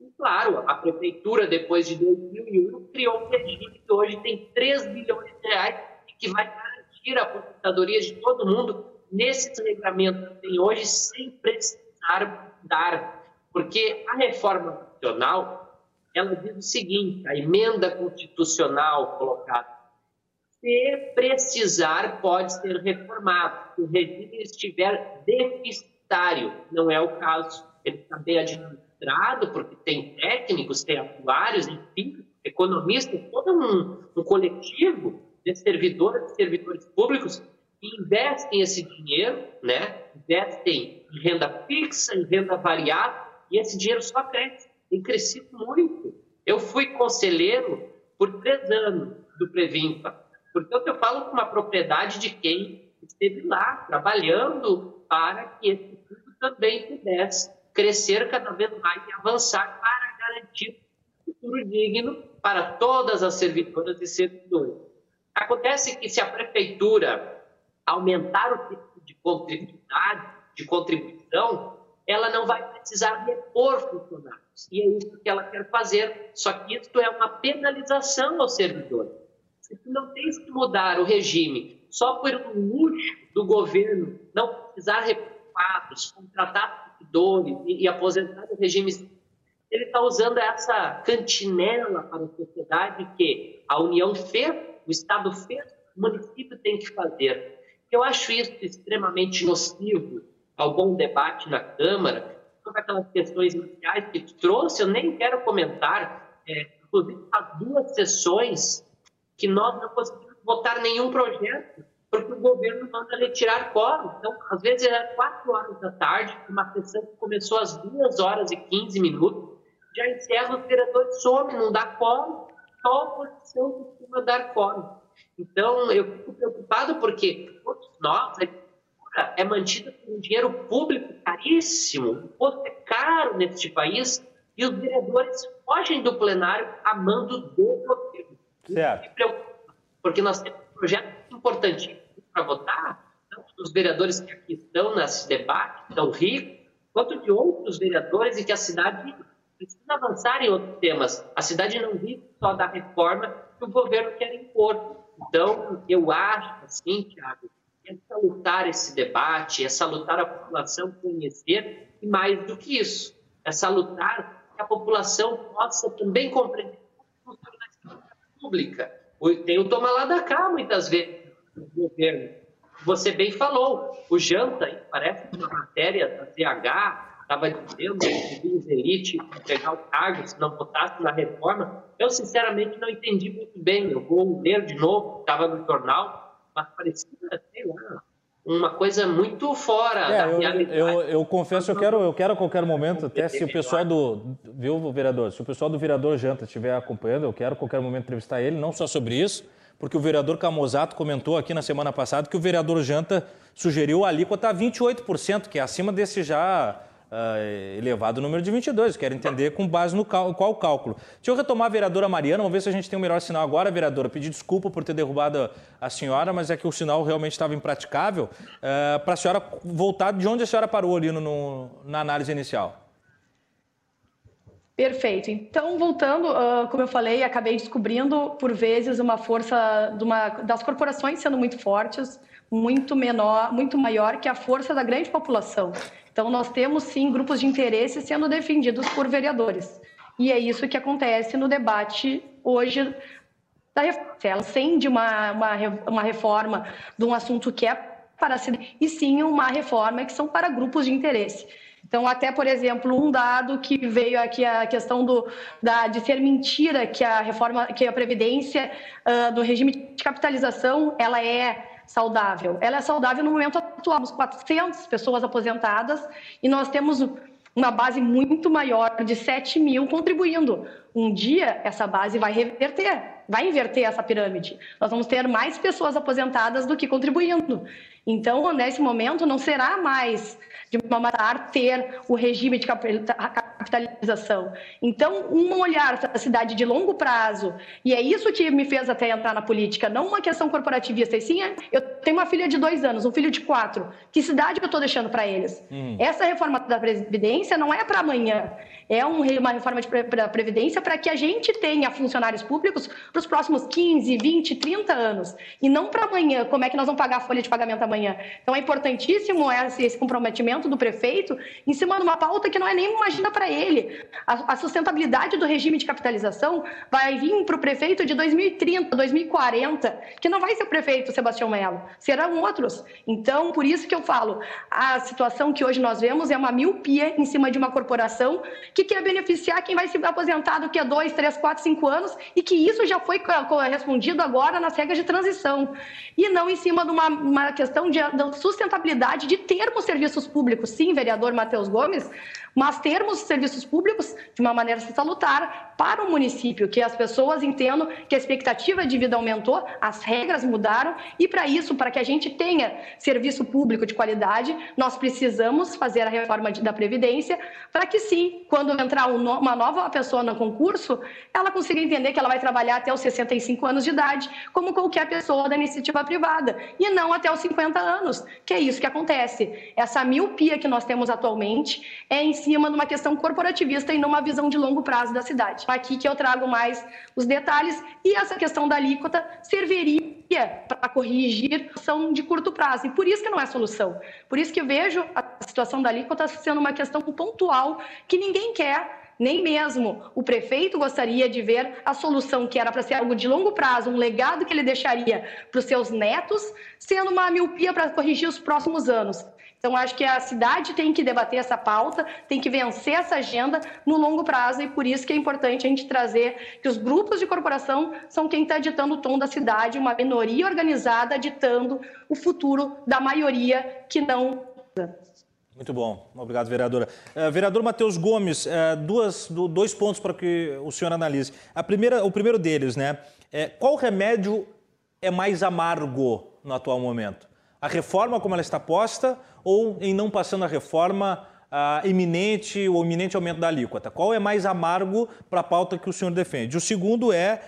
E, claro, a prefeitura, depois de 2001, criou um regime que hoje tem 3 bilhões de reais e que vai garantir a aposentadoria de todo mundo nesse regulamento que tem hoje, sem precisar dar. Porque a reforma constitucional, ela diz o seguinte, a emenda constitucional colocada se precisar, pode ser reformado. Se o regime estiver deficitário, não é o caso. Ele está bem administrado, porque tem técnicos, tem atuários, enfim, economistas, todo um, um coletivo de servidores, de servidores públicos que investem esse dinheiro, né? investem em renda fixa, em renda variável, e esse dinheiro só cresce, tem crescido muito. Eu fui conselheiro por três anos do Previmpa, portanto eu falo com uma propriedade de quem esteve lá, trabalhando para que esse fundo também pudesse crescer cada vez mais e avançar para garantir um futuro digno para todas as servidoras e servidores. Acontece que se a prefeitura aumentar o tipo de contribuição, de contribuição, ela não vai precisar repor funcionários. E é isso que ela quer fazer, só que isso é uma penalização ao servidor. Tu não tens que mudar o regime. Só por um luxo do governo não precisar repor quadros, contratar servidores e, e aposentar o regime. Ele está usando essa cantinela para a sociedade que a União fez, o Estado fez, o município tem que fazer. Eu acho isso extremamente nocivo ao bom debate na Câmara, sobre aquelas questões iniciais que trouxe, eu nem quero comentar, é, inclusive as duas sessões que nós não conseguimos votar nenhum projeto, porque o governo manda retirar quórum. Então, às vezes era 4 horas da tarde, uma sessão que começou às 2 horas e 15 minutos, já encerra, os vereadores somem, não dá quórum, só a oposição costuma dar quórum. Então, eu fico preocupado porque todos nós, a é mantida com dinheiro público caríssimo, o imposto é caro neste país, e os vereadores fogem do plenário a mando do governo. Certo. porque nós temos um projeto importante para votar, tanto dos vereadores que aqui estão nesse debate, tão rico, quanto de outros vereadores e que a cidade precisa avançar em outros temas. A cidade não vive só da reforma que o governo quer impor. Então, eu acho, assim, Tiago, é salutar esse debate, é salutar a população conhecer, e mais do que isso, é salutar que a população possa também compreender como funciona a estrutura pública. Tem o toma lá da cá, muitas vezes, do governo. Você bem falou, o Janta, parece uma matéria da ZH, estava dizendo que os elite pegar o cargo se não votasse na reforma. Eu, sinceramente, não entendi muito bem. Eu vou ler de novo, estava no jornal, mas parecia, sei lá, uma coisa muito fora é, da eu, realidade. Eu, eu confesso, eu quero, eu quero a qualquer momento, até se o pessoal do. Viu, vereador? Se o pessoal do vereador Janta estiver acompanhando, eu quero a qualquer momento entrevistar ele, não só sobre isso, porque o vereador Camozato comentou aqui na semana passada que o vereador Janta sugeriu a alíquota a 28%, que é acima desse já uh, elevado número de 22. Quero entender com base no cal qual cálculo. Deixa eu retomar a vereadora Mariana, vamos ver se a gente tem um melhor sinal agora, vereadora. Pedir desculpa por ter derrubado a senhora, mas é que o sinal realmente estava impraticável. Uh, Para a senhora voltar de onde a senhora parou ali no, no, na análise inicial. Perfeito. Então, voltando, uh, como eu falei, acabei descobrindo, por vezes, uma força uma, das corporações sendo muito fortes, muito menor, muito maior que a força da grande população. Então, nós temos sim grupos de interesse sendo defendidos por vereadores. E é isso que acontece no debate hoje da reforma. Ela acende uma, uma, uma reforma de um assunto que é para se. e sim uma reforma que são para grupos de interesse. Então, até, por exemplo, um dado que veio aqui, a questão do, da, de ser mentira que a reforma, que a Previdência uh, do regime de capitalização, ela é saudável. Ela é saudável no momento atual, temos 400 pessoas aposentadas e nós temos uma base muito maior de 7 mil contribuindo. Um dia essa base vai reverter, vai inverter essa pirâmide. Nós vamos ter mais pessoas aposentadas do que contribuindo. Então, nesse momento, não será mais de matar ter o regime de capitalização. Então, um olhar para a cidade de longo prazo, e é isso que me fez até entrar na política, não uma questão corporativista, e sim, eu tenho uma filha de dois anos, um filho de quatro, que cidade eu estou deixando para eles? Hum. Essa reforma da Previdência não é para amanhã, é uma reforma da Previdência para que a gente tenha funcionários públicos para os próximos 15, 20, 30 anos, e não para amanhã, como é que nós vamos pagar a folha de pagamento amanhã. Então, é importantíssimo esse, esse comprometimento do prefeito em cima de uma pauta que não é nem uma agenda para ele. A, a, sustentabilidade do regime de capitalização vai vir para o prefeito de 2030, 2040, que não vai ser o prefeito Sebastião Melo, serão outros. Então, por isso que eu falo, a situação que hoje nós vemos é uma miopia em cima de uma corporação que quer beneficiar quem vai se aposentar daqui a dois, três, quatro, cinco anos e que isso já foi correspondido agora nas regras de transição. E não em cima de uma, uma questão de, de sustentabilidade de termos serviços públicos público, sim, vereador Matheus Gomes, mas termos serviços públicos de uma maneira salutar para o município, que as pessoas entendam que a expectativa de vida aumentou, as regras mudaram e para isso, para que a gente tenha serviço público de qualidade, nós precisamos fazer a reforma da previdência para que sim, quando entrar uma nova pessoa no concurso, ela consiga entender que ela vai trabalhar até os 65 anos de idade, como qualquer pessoa da iniciativa privada, e não até os 50 anos, que é isso que acontece. Essa miopia que nós temos atualmente é em cima de uma questão corporativista e não uma visão de longo prazo da cidade. Aqui que eu trago mais os detalhes e essa questão da alíquota serviria para corrigir ação de curto prazo. E por isso que não é solução. Por isso que eu vejo a situação da alíquota sendo uma questão pontual que ninguém quer nem mesmo o prefeito gostaria de ver a solução que era para ser algo de longo prazo, um legado que ele deixaria para os seus netos, sendo uma miopia para corrigir os próximos anos. Então, acho que a cidade tem que debater essa pauta, tem que vencer essa agenda no longo prazo, e por isso que é importante a gente trazer que os grupos de corporação são quem está ditando o tom da cidade, uma minoria organizada ditando o futuro da maioria que não. Muito bom, obrigado, vereadora. Uh, vereador Matheus Gomes, uh, duas, do, dois pontos para que o senhor analise. A primeira, o primeiro deles, né? É, qual remédio é mais amargo no atual momento? A reforma como ela está posta ou em não passando a reforma uh, iminente ou iminente aumento da alíquota? Qual é mais amargo para a pauta que o senhor defende? O segundo é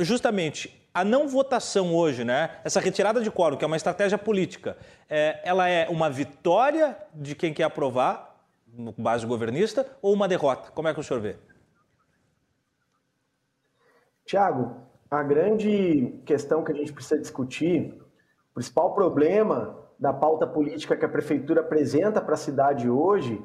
justamente a não votação hoje, né, essa retirada de quórum, que é uma estratégia política, é, ela é uma vitória de quem quer aprovar, no base governista, ou uma derrota? Como é que o senhor vê? Tiago, a grande questão que a gente precisa discutir, o principal problema da pauta política que a prefeitura apresenta para a cidade hoje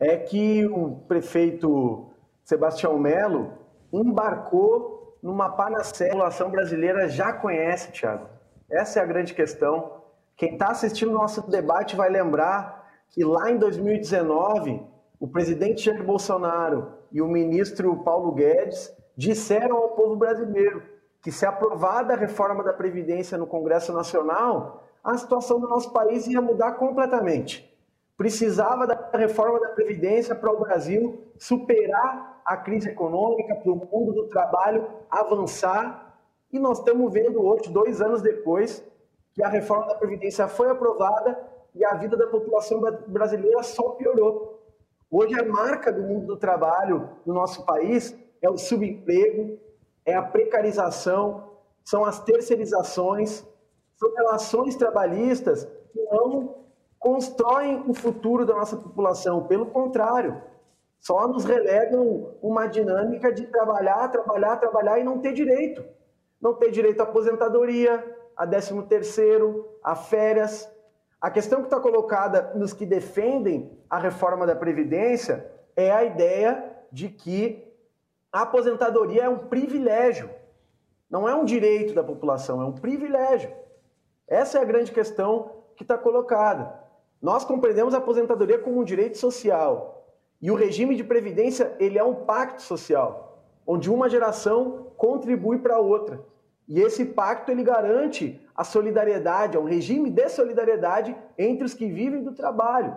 é que o prefeito Sebastião Melo embarcou numa panacea a população brasileira já conhece, Thiago. Essa é a grande questão. Quem está assistindo nosso debate vai lembrar que lá em 2019, o presidente Jair Bolsonaro e o ministro Paulo Guedes disseram ao povo brasileiro que se aprovada a reforma da Previdência no Congresso Nacional, a situação do nosso país ia mudar completamente. Precisava da reforma da Previdência para o Brasil superar a crise econômica, para o mundo do trabalho avançar. E nós estamos vendo hoje, dois anos depois, que a reforma da Previdência foi aprovada e a vida da população brasileira só piorou. Hoje, a marca do mundo do trabalho no nosso país é o subemprego, é a precarização, são as terceirizações, são relações trabalhistas que não constroem o futuro da nossa população. Pelo contrário, só nos relegam uma dinâmica de trabalhar, trabalhar, trabalhar e não ter direito. Não ter direito à aposentadoria, a 13 terceiro, a férias. A questão que está colocada nos que defendem a reforma da Previdência é a ideia de que a aposentadoria é um privilégio. Não é um direito da população, é um privilégio. Essa é a grande questão que está colocada. Nós compreendemos a aposentadoria como um direito social, e o regime de previdência, ele é um pacto social, onde uma geração contribui para outra. E esse pacto ele garante a solidariedade, é um regime de solidariedade entre os que vivem do trabalho.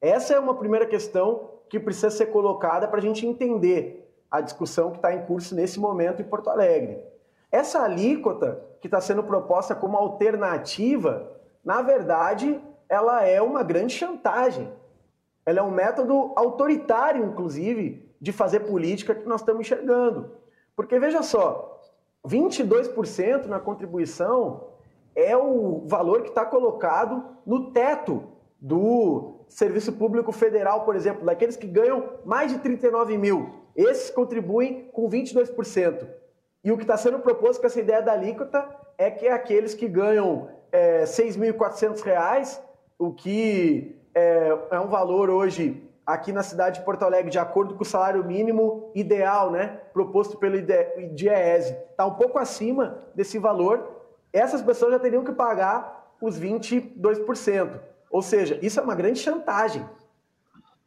Essa é uma primeira questão que precisa ser colocada para a gente entender a discussão que está em curso nesse momento em Porto Alegre. Essa alíquota que está sendo proposta como alternativa, na verdade, ela é uma grande chantagem. Ela é um método autoritário, inclusive, de fazer política que nós estamos enxergando. Porque veja só, 22% na contribuição é o valor que está colocado no teto do Serviço Público Federal, por exemplo, daqueles que ganham mais de 39 mil. Esses contribuem com 22%. E o que está sendo proposto com essa ideia da alíquota é que aqueles que ganham é, R$ 6.400, o que é, é um valor hoje aqui na cidade de Porto Alegre, de acordo com o salário mínimo ideal, né, proposto pelo IDEESE, está um pouco acima desse valor, essas pessoas já teriam que pagar os 22%. Ou seja, isso é uma grande chantagem.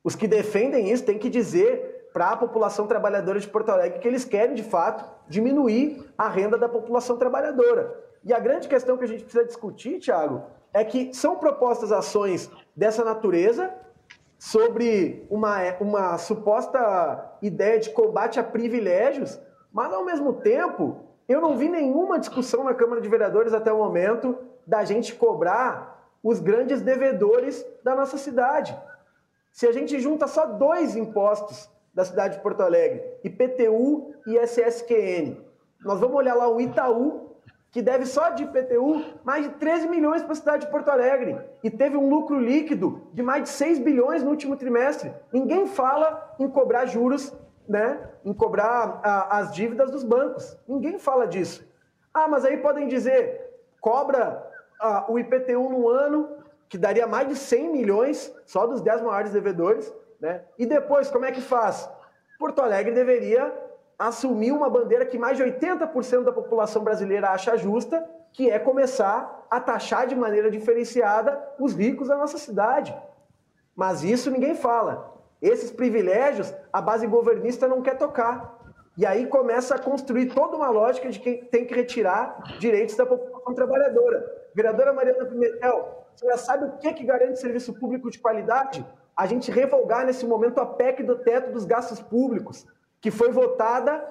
Os que defendem isso têm que dizer para a população trabalhadora de Porto Alegre que eles querem, de fato, diminuir a renda da população trabalhadora. E a grande questão que a gente precisa discutir, Thiago, é que são propostas ações dessa natureza, sobre uma, uma suposta ideia de combate a privilégios, mas ao mesmo tempo eu não vi nenhuma discussão na Câmara de Vereadores até o momento da gente cobrar os grandes devedores da nossa cidade. Se a gente junta só dois impostos da cidade de Porto Alegre, IPTU e SSQN, nós vamos olhar lá o Itaú, que deve só de IPTU mais de 13 milhões para a cidade de Porto Alegre e teve um lucro líquido de mais de 6 bilhões no último trimestre. Ninguém fala em cobrar juros, né, em cobrar a, as dívidas dos bancos. Ninguém fala disso. Ah, mas aí podem dizer, cobra a, o IPTU no ano, que daria mais de 100 milhões só dos 10 maiores devedores, né? E depois, como é que faz? Porto Alegre deveria assumir uma bandeira que mais de 80% da população brasileira acha justa, que é começar a taxar de maneira diferenciada os ricos da nossa cidade. Mas isso ninguém fala. Esses privilégios a base governista não quer tocar. E aí começa a construir toda uma lógica de quem tem que retirar direitos da população trabalhadora. Vereadora Mariana Pimentel, você já sabe o que, que garante serviço público de qualidade? A gente revogar nesse momento a PEC do teto dos gastos públicos que foi votada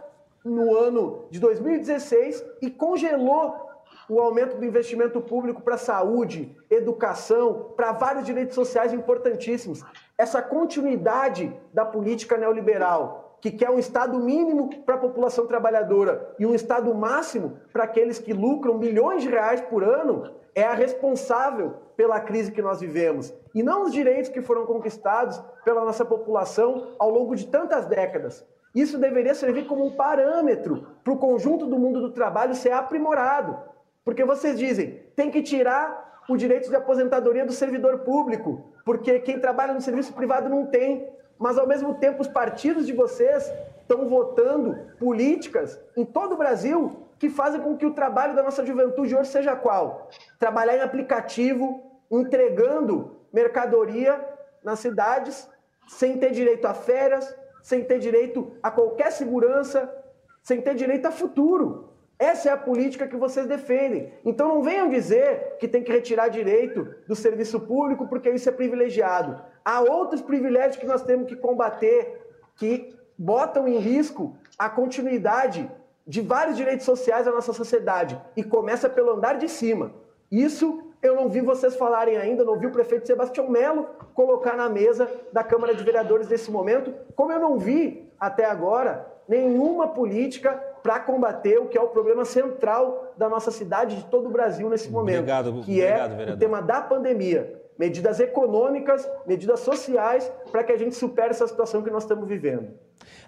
no ano de 2016 e congelou o aumento do investimento público para saúde, educação, para vários direitos sociais importantíssimos. Essa continuidade da política neoliberal, que quer um Estado mínimo para a população trabalhadora e um Estado máximo para aqueles que lucram milhões de reais por ano, é a responsável pela crise que nós vivemos. E não os direitos que foram conquistados pela nossa população ao longo de tantas décadas. Isso deveria servir como um parâmetro para o conjunto do mundo do trabalho ser aprimorado. Porque vocês dizem, tem que tirar o direito de aposentadoria do servidor público, porque quem trabalha no serviço privado não tem. Mas, ao mesmo tempo, os partidos de vocês estão votando políticas em todo o Brasil que fazem com que o trabalho da nossa juventude hoje seja qual? Trabalhar em aplicativo, entregando mercadoria nas cidades, sem ter direito a férias, sem ter direito a qualquer segurança, sem ter direito a futuro. Essa é a política que vocês defendem. Então não venham dizer que tem que retirar direito do serviço público porque isso é privilegiado. Há outros privilégios que nós temos que combater que botam em risco a continuidade de vários direitos sociais da nossa sociedade e começa pelo andar de cima. Isso eu não vi vocês falarem ainda, não vi o prefeito Sebastião Melo colocar na mesa da Câmara de Vereadores nesse momento, como eu não vi até agora nenhuma política para combater o que é o problema central da nossa cidade, de todo o Brasil nesse momento, obrigado, que obrigado, é vereador. o tema da pandemia. Medidas econômicas, medidas sociais, para que a gente supere essa situação que nós estamos vivendo.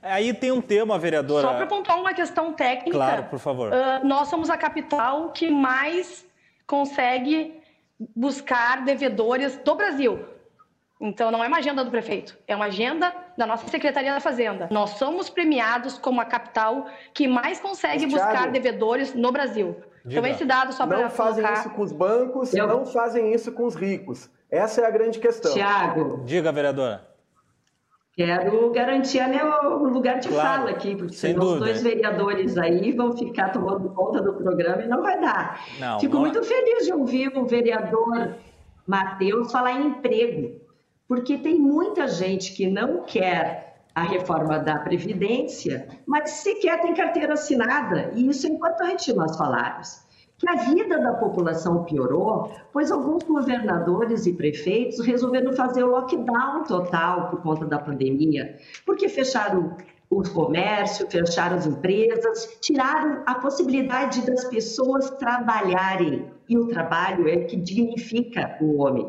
Aí tem um tema, vereadora. Só para pontuar uma questão técnica. Claro, por favor. Uh, nós somos a capital que mais consegue buscar devedores do Brasil. Então, não é uma agenda do prefeito, é uma agenda da nossa Secretaria da Fazenda. Nós somos premiados como a capital que mais consegue Mas, buscar Thiago, devedores no Brasil. Diga. Então, esse dado só para Não fazem colocar... isso com os bancos, Eu- não fazem isso com os ricos. Essa é a grande questão. Tiago, Diga, vereadora. quero garantir meu lugar de Claro, fala aqui, porque sem senão os dois vereadores aí vão ficar tomando conta do programa e não vai dar. Não, Fico vamos- muito feliz de ouvir o vereador Matheus falar em emprego, porque tem muita gente que não quer a reforma da Previdência, mas sequer tem carteira assinada, e isso é importante nós falarmos. Que a vida da população piorou, pois alguns governadores e prefeitos resolveram fazer o lockdown total por conta da pandemia, porque fecharam o comércio, fecharam as empresas, tiraram a possibilidade das pessoas trabalharem. E o trabalho é que dignifica o homem.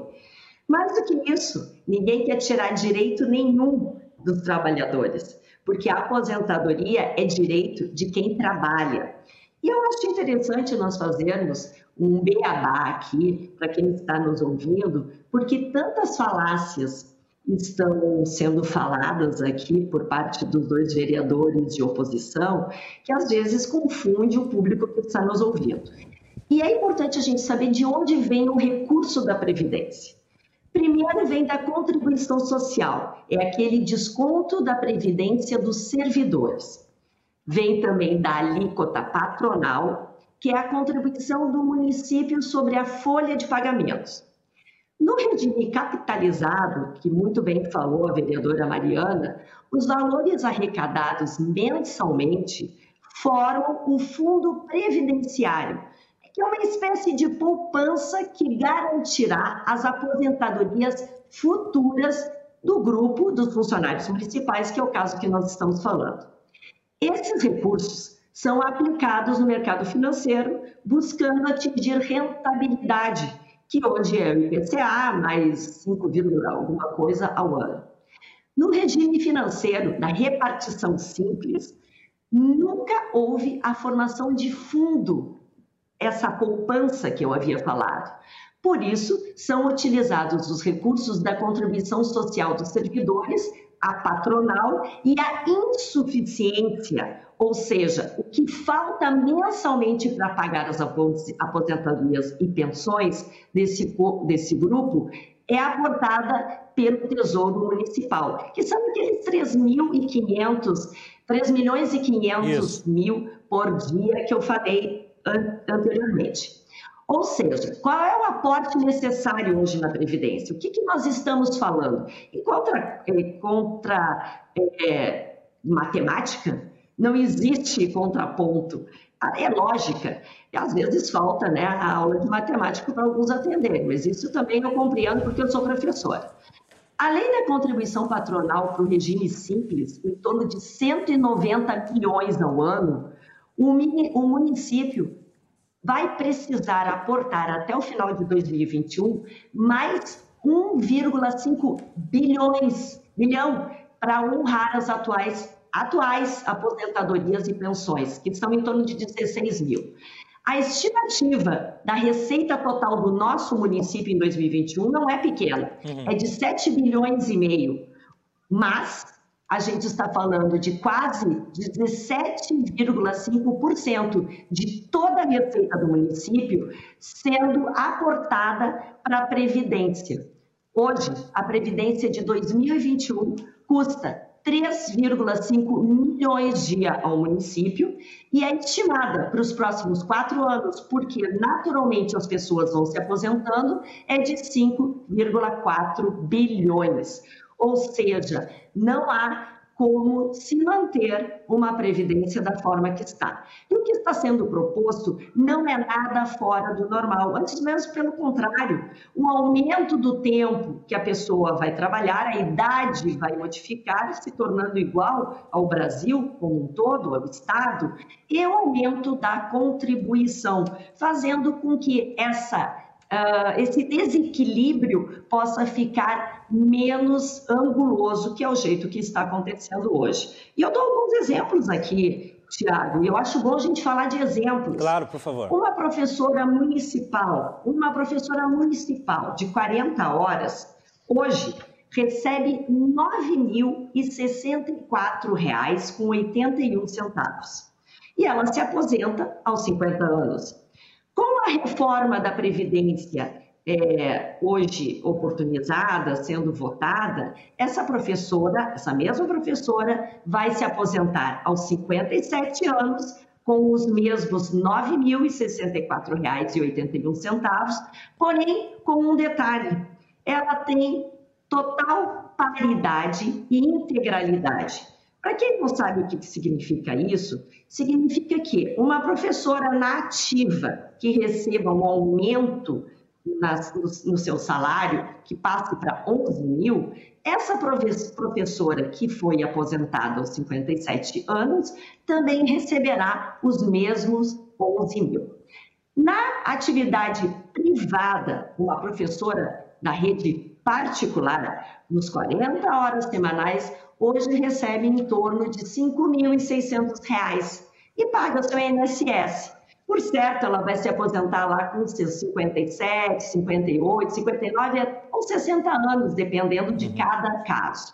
Mais do que isso, ninguém quer tirar direito nenhum dos trabalhadores, porque a aposentadoria é direito de quem trabalha. E eu acho interessante nós fazermos um beabá aqui, para quem está nos ouvindo, porque tantas falácias estão sendo faladas aqui por parte dos dois vereadores de oposição, que às vezes confunde o público que está nos ouvindo. E é importante a gente saber de onde vem o recurso da Previdência. Primeiro vem da contribuição social, é aquele desconto da Previdência dos servidores. Vem também da alíquota patronal, que é a contribuição do município sobre a folha de pagamentos. No regime capitalizado, que muito bem falou a vereadora Mariana, os valores arrecadados mensalmente formam o fundo previdenciário, que é uma espécie de poupança que garantirá as aposentadorias futuras do grupo dos funcionários municipais, que é o caso que nós estamos falando. Esses recursos são aplicados no mercado financeiro, buscando atingir rentabilidade, que hoje é o IPCA, mais 5, alguma coisa ao ano. No regime financeiro, da repartição simples, nunca houve a formação de fundo, essa poupança que eu havia falado. Por isso, são utilizados os recursos da contribuição social dos servidores, a patronal e a insuficiência, ou seja, o que falta mensalmente para pagar as aposentadorias e pensões desse, desse grupo é aportada pelo Tesouro Municipal, que são aqueles 3.500, 3 milhões e 500 Isso. mil por dia que eu falei anteriormente. Ou seja, qual é o aporte necessário hoje na Previdência? O que, que nós estamos falando? E contra, contra é, matemática, não existe contraponto. É lógica. E às vezes falta né, a aula de matemática para alguns atenderem, mas isso também eu compreendo porque eu sou professora. Além da contribuição patronal para o regime simples, em torno de 190 milhões ao ano, o município vai precisar aportar até o final de 2021 mais 1,5 bilhões bilhão para honrar as atuais atuais aposentadorias e pensões, que estão em torno de 16 mil. A estimativa da receita total do nosso município em 2021 não é pequena, uhum. é de 7 bilhões e meio. Mas a gente está falando de quase 17,5% de toda a receita do município sendo aportada para a Previdência. Hoje, a Previdência de 2021 custa 3,5 milhões dia ao município e é estimada para os próximos quatro anos, porque naturalmente as pessoas vão se aposentando, é de 5,4 bilhões. Ou seja, não há como se manter uma previdência da forma que está. E o que está sendo proposto não é nada fora do normal, antes mesmo pelo contrário, um aumento do tempo que a pessoa vai trabalhar, a idade vai modificar, se tornando igual ao Brasil como um todo, ao Estado, e o aumento da contribuição, fazendo com que essa uh, esse desequilíbrio possa ficar menos anguloso, que é o jeito que está acontecendo hoje. E eu dou alguns exemplos aqui, Tiago, e eu acho bom a gente falar de exemplos. Claro, por favor. Uma professora municipal, uma professora municipal de 40 horas, hoje recebe R$ 9.064,81. E ela se aposenta aos 50 anos. Com a reforma da Previdência é, hoje oportunizada, sendo votada, essa professora, essa mesma professora, vai se aposentar aos 57 anos com os mesmos R$ 9.064,81, porém com um detalhe: ela tem total paridade e integralidade. Para quem não sabe o que significa isso, significa que uma professora nativa que receba um aumento no, seu salário, que passe para 11 mil, essa professora que foi aposentada aos 57 anos também receberá os mesmos 11 mil. Na atividade privada, uma professora da rede particular, nos 40 horas semanais, hoje recebe em torno de R$ 5.600 e paga o seu INSS. Por certo, ela vai se aposentar lá com seus 57, 58, 59 ou 60 anos, dependendo de cada caso.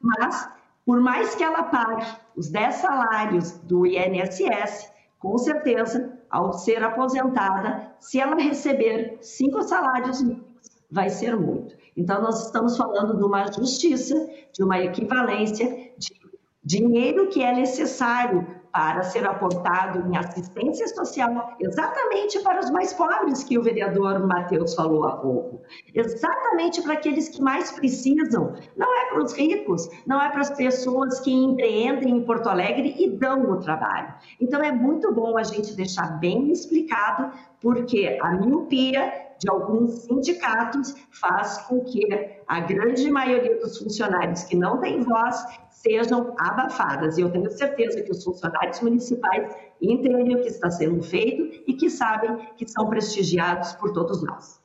Mas, por mais que ela pague os 10 salários do INSS, com certeza, ao ser aposentada, se ela receber cinco salários mínimos, vai ser muito. Então, nós estamos falando de uma justiça, de uma equivalência de dinheiro que é necessário para ser aportado em assistência social, exatamente para os mais pobres que o vereador Matheus falou há pouco, exatamente para aqueles que mais precisam. Não é para os ricos, não é para as pessoas que empreendem em Porto Alegre e dão o trabalho. Então é muito bom a gente deixar bem explicado, porque a miopia de alguns sindicatos faz com que a grande maioria dos funcionários que não têm voz sejam abafadas. E eu tenho certeza que os funcionários municipais entendem o que está sendo feito e que sabem que são prestigiados por todos nós.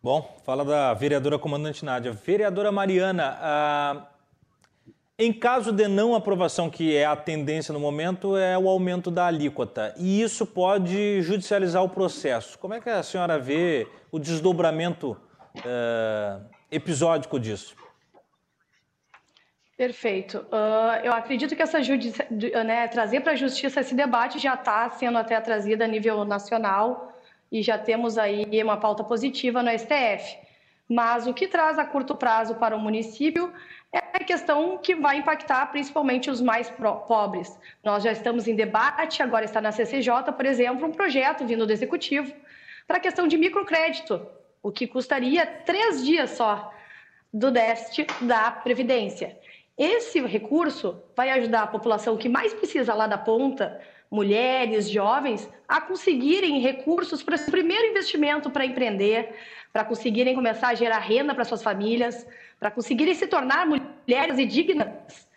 Bom, fala da vereadora comandante Nádia. Vereadora Mariana, ah, em caso de não aprovação, que é a tendência no momento, é o aumento da alíquota. E isso pode judicializar o processo. Como é que a senhora vê o desdobramento ah, episódico disso? Perfeito. Uh, eu acredito que essa né, trazer para a justiça esse debate já está sendo até trazido a nível nacional e já temos aí uma pauta positiva no STF. Mas o que traz a curto prazo para o município é a questão que vai impactar principalmente os mais pobres. Nós já estamos em debate, agora está na CCJ, por exemplo, um projeto vindo do Executivo para a questão de microcrédito, o que custaria três dias só do déficit da Previdência. Esse recurso vai ajudar a população que mais precisa lá da ponta, mulheres, jovens, a conseguirem recursos para esse primeiro investimento para empreender, para conseguirem começar a gerar renda para suas famílias, para conseguirem se tornar mulheres e dignas.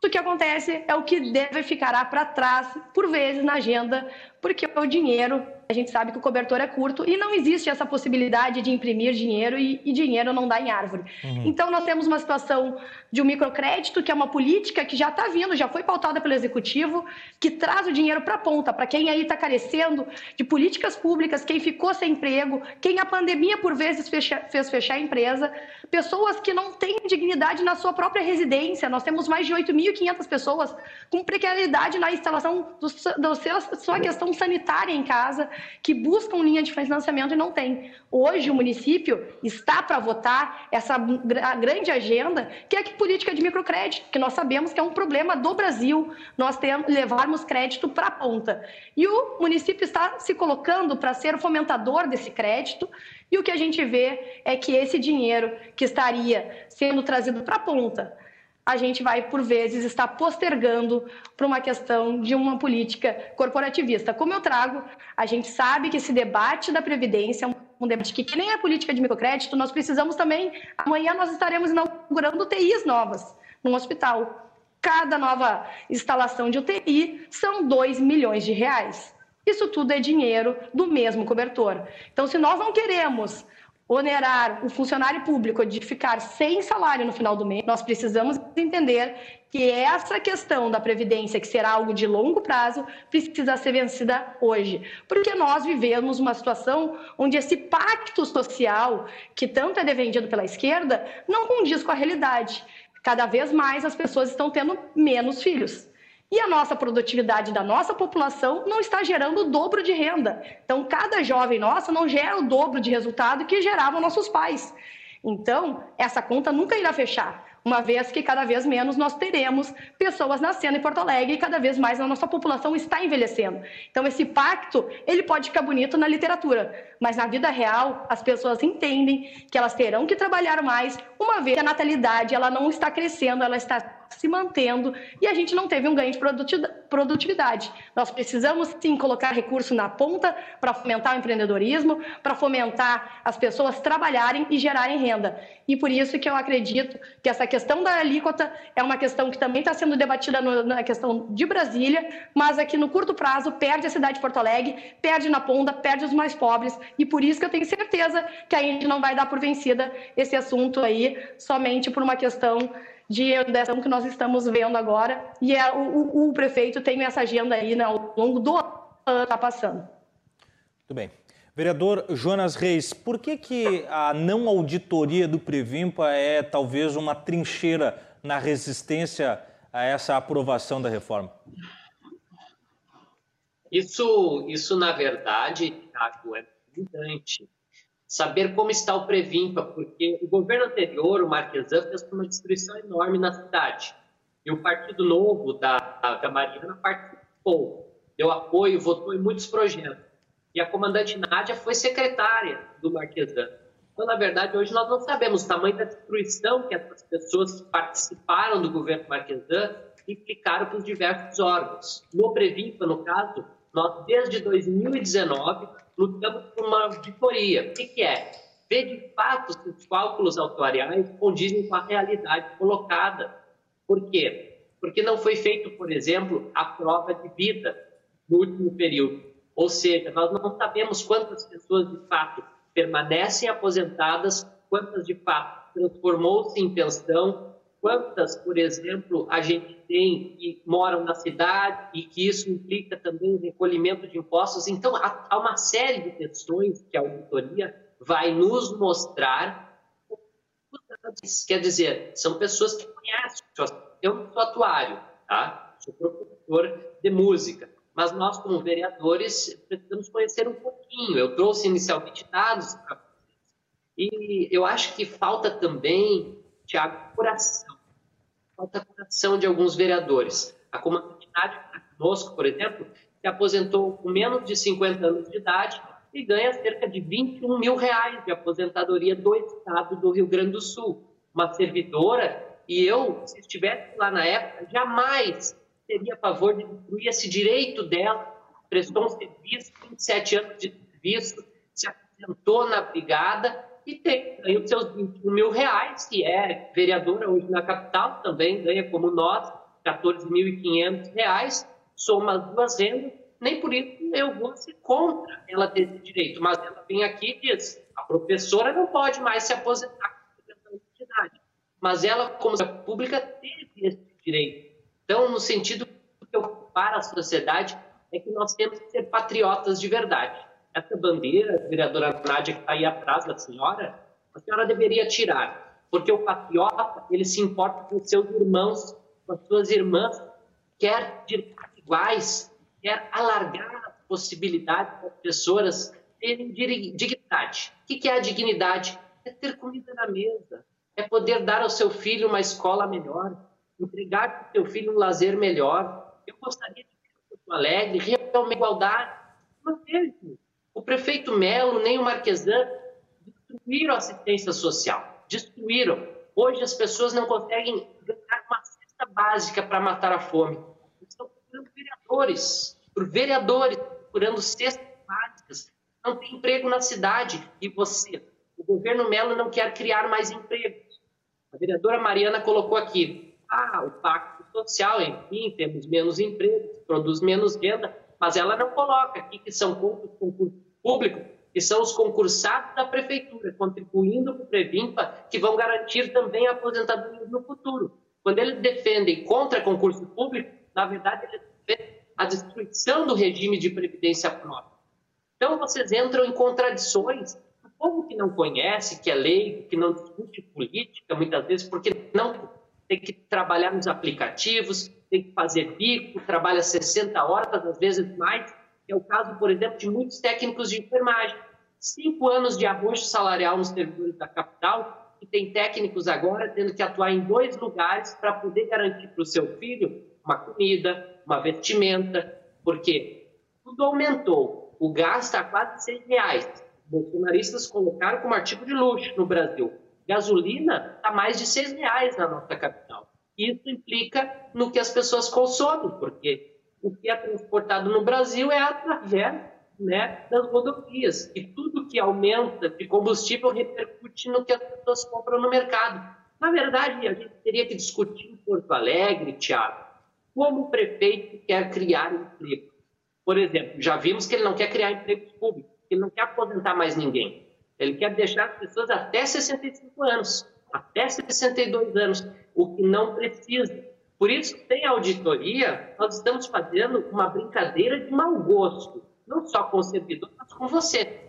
Tudo que acontece é o que deve ficar para trás, por vezes, na agenda, porque o dinheiro a gente sabe que o cobertor é curto e não existe essa possibilidade de imprimir dinheiro e, e dinheiro não dá em árvore. Uhum. Então, nós temos uma situação de um microcrédito, que é uma política que já está vindo, já foi pautada pelo Executivo, que traz o dinheiro para a ponta, para quem aí está carecendo de políticas públicas, quem ficou sem emprego, quem a pandemia, por vezes, fecha, fez fechar a empresa, pessoas que não têm dignidade na sua própria residência. Nós temos mais de 8.500 pessoas com precariedade na instalação do, do seu, sua questão sanitária em casa, que buscam linha de financiamento e não tem. Hoje o município está para votar essa grande agenda, que é a política de microcrédito, que nós sabemos que é um problema do Brasil, nós temos levarmos crédito para a ponta. E o município está se colocando para ser o fomentador desse crédito, e o que a gente vê é que esse dinheiro que estaria sendo trazido para a ponta a gente vai, por vezes, estar postergando para uma questão de uma política corporativista. Como eu trago, a gente sabe que esse debate da Previdência é um debate que, que nem a política de microcrédito, nós precisamos também. Amanhã nós estaremos inaugurando UTIs novas no hospital. Cada nova instalação de UTI são 2 milhões de reais. Isso tudo é dinheiro do mesmo cobertor. Então, se nós não queremos onerar o funcionário público de ficar sem salário no final do mês, nós precisamos entender que essa questão da previdência, que será algo de longo prazo, precisa ser vencida hoje, porque nós vivemos uma situação onde esse pacto social, que tanto é defendido pela esquerda, não condiz com a realidade. Cada vez mais as pessoas estão tendo menos filhos. E a nossa produtividade da nossa população não está gerando o dobro de renda. Então, cada jovem nossa não gera o dobro de resultado que geravam nossos pais. Então, essa conta nunca irá fechar uma vez que cada vez menos nós teremos pessoas nascendo em Porto Alegre e cada vez mais a nossa população está envelhecendo. Então esse pacto, ele pode ficar bonito na literatura, mas na vida real as pessoas entendem que elas terão que trabalhar mais, uma vez que a natalidade ela não está crescendo, ela está se mantendo e a gente não teve um ganho de produtividade. Nós precisamos sim colocar recurso na ponta para fomentar o empreendedorismo, para fomentar as pessoas trabalharem e gerarem renda. E por isso que eu acredito que essa questão da alíquota é uma questão que também está sendo debatida na questão de Brasília, mas aqui no curto prazo perde a cidade de Porto Alegre, perde na ponta, perde os mais pobres e por isso que eu tenho certeza que a gente não vai dar por vencida esse assunto aí somente por uma questão de eleição que nós estamos vendo agora, e é, o, o, prefeito tem essa agenda aí né, ao longo do ano que está passando. Muito bem. Vereador Jonas Reis, por que, que a não auditoria do Previmpa é talvez uma trincheira na resistência a essa aprovação da reforma? Isso, isso na verdade, Thiago, é importante saber como está o Previmpa, porque o governo anterior, o Marquesan, fez uma destruição enorme na cidade. E o Partido Novo da, da Mariana participou, deu apoio, votou em muitos projetos. E a comandante Nádia foi secretária do Marquesan. Então, na verdade, hoje nós não sabemos o tamanho da destruição que essas pessoas que participaram do governo Marquesan implicaram para os diversos órgãos. No Previmpa, no caso, nós, desde 2019, lutamos por uma auditoria. O que, que é? Ver de fato se os cálculos autuariais condizem com a realidade colocada. Por quê? Porque não foi feito, por exemplo, a prova de vida no último período. Ou seja, nós não sabemos quantas pessoas de fato permanecem aposentadas, quantas de fato transformou-se em pensão, quantas, por exemplo, a gente tem que moram na cidade e que isso implica também o recolhimento de impostos. Então, há uma série de questões que a auditoria vai nos mostrar. Quer dizer, são pessoas que conhecem. Eu sou atuário, tá? sou professor de música. Mas nós, como vereadores, precisamos conhecer um pouquinho. Eu trouxe inicialmente dados para vocês. E eu acho que falta também, Tiago, coração falta coração de alguns vereadores. A comunidade conosco, por exemplo, se aposentou com menos de 50 anos de idade e ganha cerca de 21 mil reais de aposentadoria do estado do Rio Grande do Sul. Uma servidora, e eu, se estivesse lá na época, jamais teria a favor de incluir esse direito dela, prestou um serviço, 27 anos de serviço, se aposentou na brigada e tem, os seus 21 mil reais, que é vereadora hoje na capital, também ganha como nós, 14.500 reais, soma as duas rendas, nem por isso eu vou ser contra ela ter esse direito, mas ela vem aqui e diz, a professora não pode mais se aposentar com mas ela, como pública, teve esse direito. Então, no sentido que eu para a sociedade, é que nós temos que ser patriotas de verdade essa bandeira, vereadora Nádia, que está aí atrás da senhora, a senhora deveria tirar, porque o patriota, ele se importa com seus irmãos, com as suas irmãs, quer direitos iguais, quer alargar as possibilidades das pessoas terem dignidade. O que é a dignidade? É ter comida na mesa, é poder dar ao seu filho uma escola melhor, entregar para o seu filho um lazer melhor. Eu gostaria de ver Porto Alegre realmente igualdade. Não teve. O prefeito Melo nem o Marquesan destruíram a assistência social. Destruíram. Hoje as pessoas não conseguem ganhar uma cesta básica para matar a fome. Estão procurando vereadores, por vereadores, procurando cestas básicas. Não tem emprego na cidade. E você? O governo Melo não quer criar mais empregos. A vereadora Mariana colocou aqui: ah, o pacto social, enfim, temos menos empregos, produz menos renda mas ela não coloca aqui que são concursos públicos, que são os concursados da prefeitura, contribuindo para o Previmpa, que vão garantir também a aposentadoria no futuro. Quando eles defendem contra concurso público, na verdade, eles defendem a destruição do regime de previdência própria. Então, vocês entram em contradições. O povo que não conhece, que é leigo, que não discute política, muitas vezes, porque não tem que trabalhar nos aplicativos, tem que fazer bico, trabalha 60 horas, às vezes mais. É o caso, por exemplo, de muitos técnicos de enfermagem. Cinco anos de arroxo salarial nos servidores da capital e tem técnicos agora tendo que atuar em dois lugares para poder garantir para o seu filho uma comida, uma vestimenta, porque tudo aumentou. O gás está quase 100 reais. Bolsonaristas colocaram como artigo de luxo no Brasil. Gasolina está mais de 6 reais na nossa capital. Isso implica no que as pessoas consomem, porque o que é transportado no Brasil é através né, das rodovias. E tudo que aumenta de combustível repercute no que as pessoas compram no mercado. Na verdade, a gente teria que discutir em Porto Alegre, Tiago, como o prefeito quer criar emprego. Por exemplo, já vimos que ele não quer criar empregos públicos, ele não quer aposentar mais ninguém. Ele quer deixar as pessoas até 65 anos, até 62 anos o que não precisa. Por isso, tem auditoria, nós estamos fazendo uma brincadeira de mau gosto, não só com o servidor, mas com você.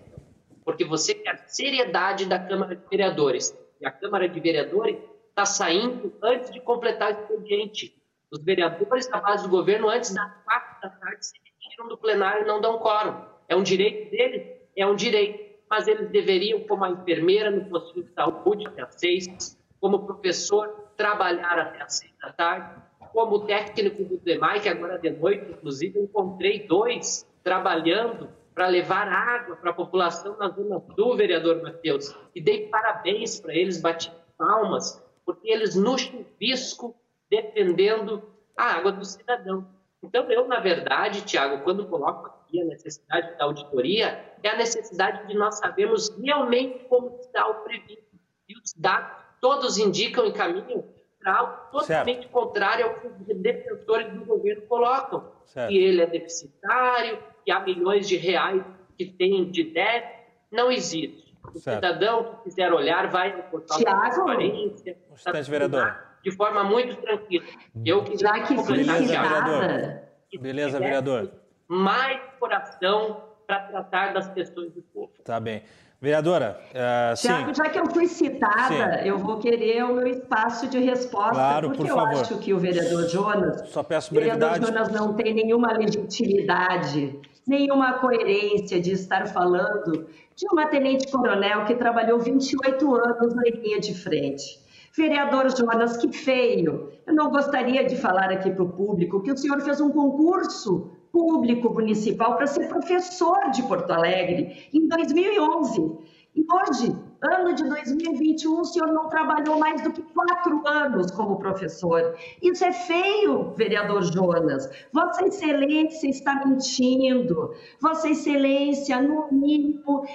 Porque você quer seriedade da Câmara de Vereadores. E a Câmara de Vereadores está saindo antes de completar o expediente. Os vereadores da base do governo, antes das quatro da tarde, se retiram do plenário e não dão quórum. É um direito deles? É um direito. Mas eles deveriam, como a enfermeira no posto de saúde, até às seis, como professor, trabalhar até às seis da tarde. como técnico do DEMAI, que agora de noite, inclusive, encontrei dois trabalhando para levar água para a população na Zona Sul, vereador Matheus, e dei parabéns para eles, bati palmas, porque eles no chuvisco defendendo a água do cidadão. Então, eu, na verdade, Tiago, quando coloco aqui a necessidade da auditoria, é a necessidade de nós sabermos realmente como está o previsto. E os dados todos indicam e caminham para algo totalmente certo. contrário ao que os defensores do governo colocam. Certo. Que ele é deficitário, que há milhões de reais que tem de déficit. Não existe. O certo. cidadão que quiser olhar vai no portal Tiago, da transparência. Tá vereador. De forma muito tranquila. Eu Já que Beleza, vereador. Beleza, vereador. Mais coração para tratar das questões do povo. Tá bem. Vereadora, uh, Tiago, já que eu fui citada, sim. eu vou querer o meu espaço de resposta, claro, porque por eu favor. acho que o vereador Jonas, Só peço brevidade. o vereador Jonas não tem nenhuma legitimidade, nenhuma coerência de estar falando de uma tenente-coronel que trabalhou 28 anos na linha de frente. Vereador Jonas, que feio. Eu não gostaria de falar aqui para o público que o senhor fez um concurso público municipal para ser professor de Porto Alegre em 2011. E hoje, ano de 2021, o senhor não trabalhou mais do que quatro anos como professor. Isso é feio, vereador Jonas. Vossa Excelência está mentindo. Vossa Excelência, no mínimo,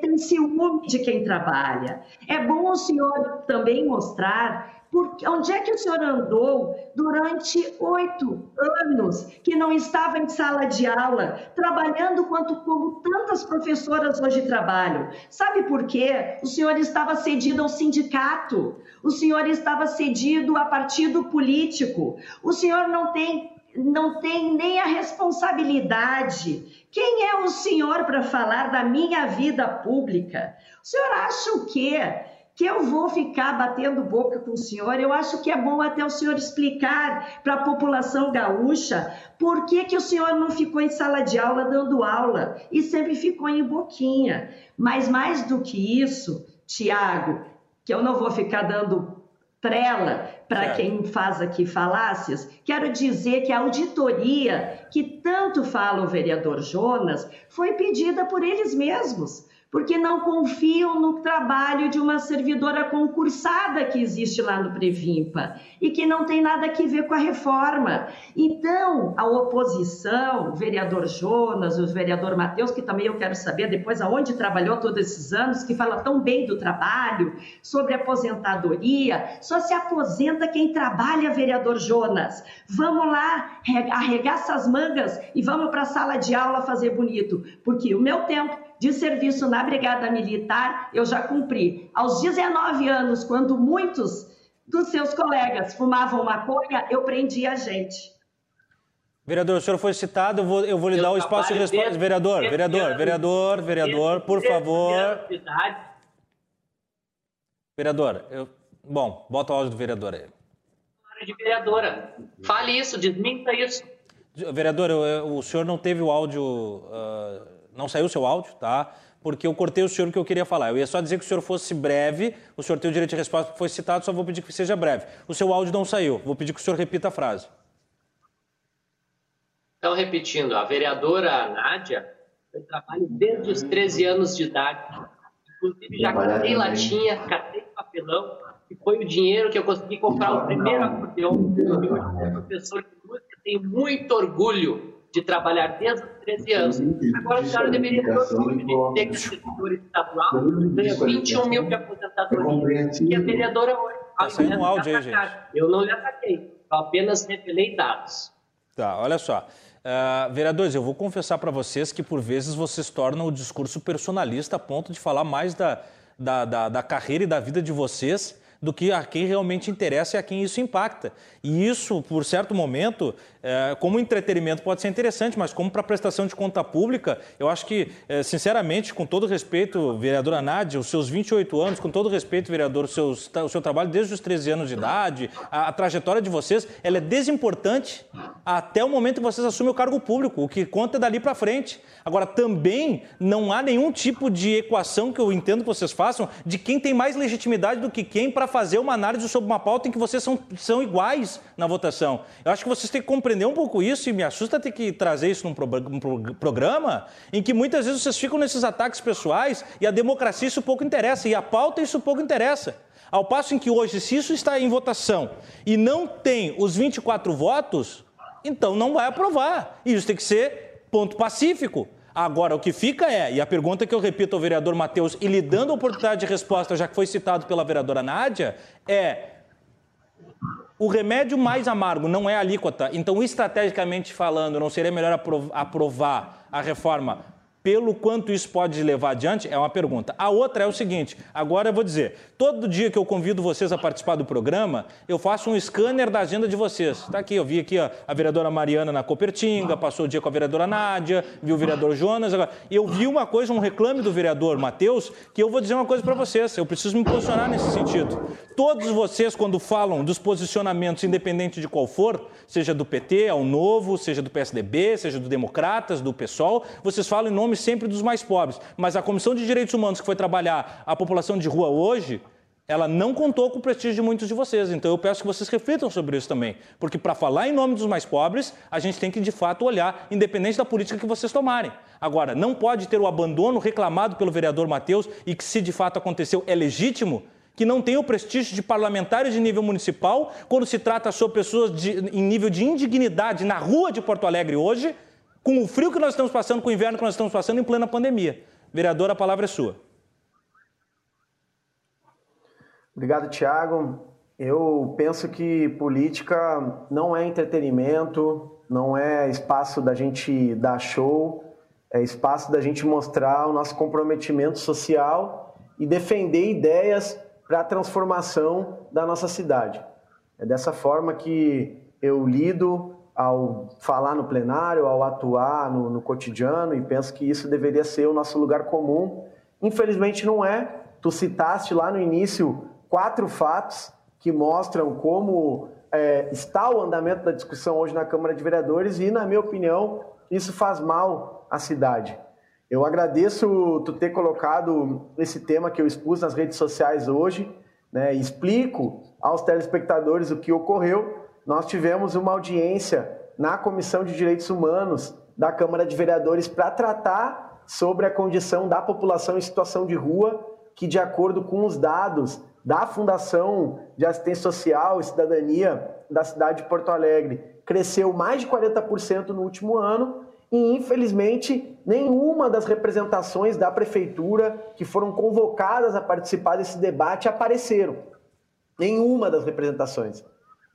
tem ciúme de quem trabalha. É bom o senhor também mostrar porque, onde é que o senhor andou durante oito anos que não estava em sala de aula, trabalhando quanto como tantas professoras hoje trabalham? Sabe por quê? O senhor estava cedido ao sindicato, o senhor estava cedido a partido político, o senhor não tem não tem nem a responsabilidade. Quem é o senhor para falar da minha vida pública? O senhor acha o quê? Que eu vou ficar batendo boca com o senhor. Eu acho que é bom até o senhor explicar para a população gaúcha por que, que o senhor não ficou em sala de aula dando aula e sempre ficou em boquinha. Mas mais do que isso, Tiago, que eu não vou ficar dando trela para quem faz aqui falácias, quero dizer que a auditoria que tanto fala o vereador Jonas foi pedida por eles mesmos porque não confiam no trabalho de uma servidora concursada que existe lá no Previmpa e que não tem nada a ver com a reforma. Então, a oposição, o vereador Jonas, o vereador Matheus, que também eu quero saber depois aonde trabalhou todos esses anos, que fala tão bem do trabalho, sobre aposentadoria, só se aposenta quem trabalha, vereador Jonas. Vamos lá, arregaça as mangas e vamos para a sala de aula fazer bonito, porque o meu tempo de serviço na Brigada Militar eu já cumpri. Aos 19 anos, quando muitos dos seus colegas fumavam maconha, eu prendi a gente. Vereador, o senhor foi citado, eu vou, eu vou lhe eu dar o espaço de resposta. Vereador, vereador, vereador, vereador, por favor. Vereador, eu... bom, bota o áudio do vereador aí. De vereadora, fale isso, desminta isso. Vereador, eu, o senhor não teve o áudio uh, não saiu o seu áudio, tá? Porque eu cortei o senhor que eu queria falar. Eu ia só dizer que o senhor fosse breve, o senhor tem o direito de resposta porque foi citado, só vou pedir que seja breve. O seu áudio não saiu, vou pedir que o senhor repita a frase. Então, repetindo, a vereadora Nádia, eu trabalho desde os 13 anos de idade. Inclusive, já catei latinha, catei papelão, e foi o dinheiro que eu consegui comprar o primeiro acordeão. Eu, professor de música, tenho muito orgulho de trabalhar desde os 13 anos. Agora a senhora deveria ter orgulho de ter que a servidora estadual ganha 21 mil de aposentadoria. E a vereadora hoje. Está saindo um áudio aí, gente. Eu não lhe ataquei, eu apenas revelei dados. Tá, olha só. Uh, vereadores, eu vou confessar para vocês que por vezes vocês tornam o discurso personalista a ponto de falar mais da, da, da, da carreira e da vida de vocês do que a quem realmente interessa e a quem isso impacta. E isso, por certo momento, é, como entretenimento pode ser interessante, mas como para prestação de conta pública, eu acho que, é, sinceramente, com todo respeito, vereadora Nádia, os seus 28 anos, com todo respeito, vereador, o, o seu trabalho desde os 13 anos de idade, a, a trajetória de vocês, ela é desimportante até o momento que vocês assumem o cargo público. O que conta é dali para frente. Agora, também não há nenhum tipo de equação que eu entendo que vocês façam de quem tem mais legitimidade do que quem para fazer uma análise sobre uma pauta em que vocês são, são iguais na votação. Eu acho que vocês têm que compreender um pouco isso e me assusta ter que trazer isso num pro, um programa em que muitas vezes vocês ficam nesses ataques pessoais e a democracia isso pouco interessa e a pauta isso pouco interessa. Ao passo em que hoje, se isso está em votação e não tem os 24 votos, então não vai aprovar. E isso tem que ser ponto pacífico. Agora, o que fica é, e a pergunta que eu repito ao vereador Matheus, e lhe dando a oportunidade de resposta, já que foi citado pela vereadora Nádia, é o remédio mais amargo não é a alíquota, então, estrategicamente falando, não seria melhor aprovar a reforma pelo quanto isso pode levar adiante, é uma pergunta. A outra é o seguinte: agora eu vou dizer, todo dia que eu convido vocês a participar do programa, eu faço um scanner da agenda de vocês. Está aqui, eu vi aqui a, a, vereadora Mariana na Copertinga, passou o dia com a vereadora Nádia, vi o vereador Jonas. Agora, eu vi uma coisa, um reclame do vereador Matheus, que eu vou dizer uma coisa para vocês, eu preciso me posicionar nesse sentido. Todos vocês, quando falam dos posicionamentos, independente de qual for, seja do PT ao Novo, seja do PSDB, seja do Democratas, do PSOL, vocês falam em nome sempre dos mais pobres. Mas a Comissão de Direitos Humanos que foi trabalhar a população de rua hoje, ela não contou com o prestígio de muitos de vocês. Então eu peço que vocês reflitam sobre isso também. Porque para falar em nome dos mais pobres, a gente tem que de fato olhar, independente da política que vocês tomarem. Agora, não pode ter o abandono reclamado pelo vereador Matheus e que, se de fato aconteceu, é legítimo, que não tem o prestígio de parlamentares de nível municipal, quando se trata sobre pessoas de, em nível de indignidade na rua de Porto Alegre hoje, com o frio que nós estamos passando, com o inverno que nós estamos passando em plena pandemia. Vereador, a palavra é sua. Obrigado, Tiago. Eu penso que política não é entretenimento, não é espaço da gente dar show, é espaço da gente mostrar o nosso comprometimento social e defender ideias para a transformação da nossa cidade. É dessa forma que eu lido ao falar no plenário, ao atuar no, no, cotidiano, e penso que isso deveria ser o nosso lugar comum. Infelizmente não é. Tu citaste lá no início quatro fatos que mostram como é, está o andamento da discussão hoje na Câmara de Vereadores e, na minha opinião, isso faz mal à cidade. Eu agradeço tu ter colocado esse tema que eu expus nas redes sociais hoje, né, explico aos telespectadores o que ocorreu, nós tivemos uma audiência na Comissão de Direitos Humanos da Câmara de Vereadores para tratar sobre a condição da população em situação de rua, que, de acordo com os dados da Fundação de Assistência Social e Cidadania da cidade de Porto Alegre, cresceu mais de 40% no último ano e, infelizmente, nenhuma das representações da prefeitura que foram convocadas a participar desse debate apareceram. Nenhuma das representações.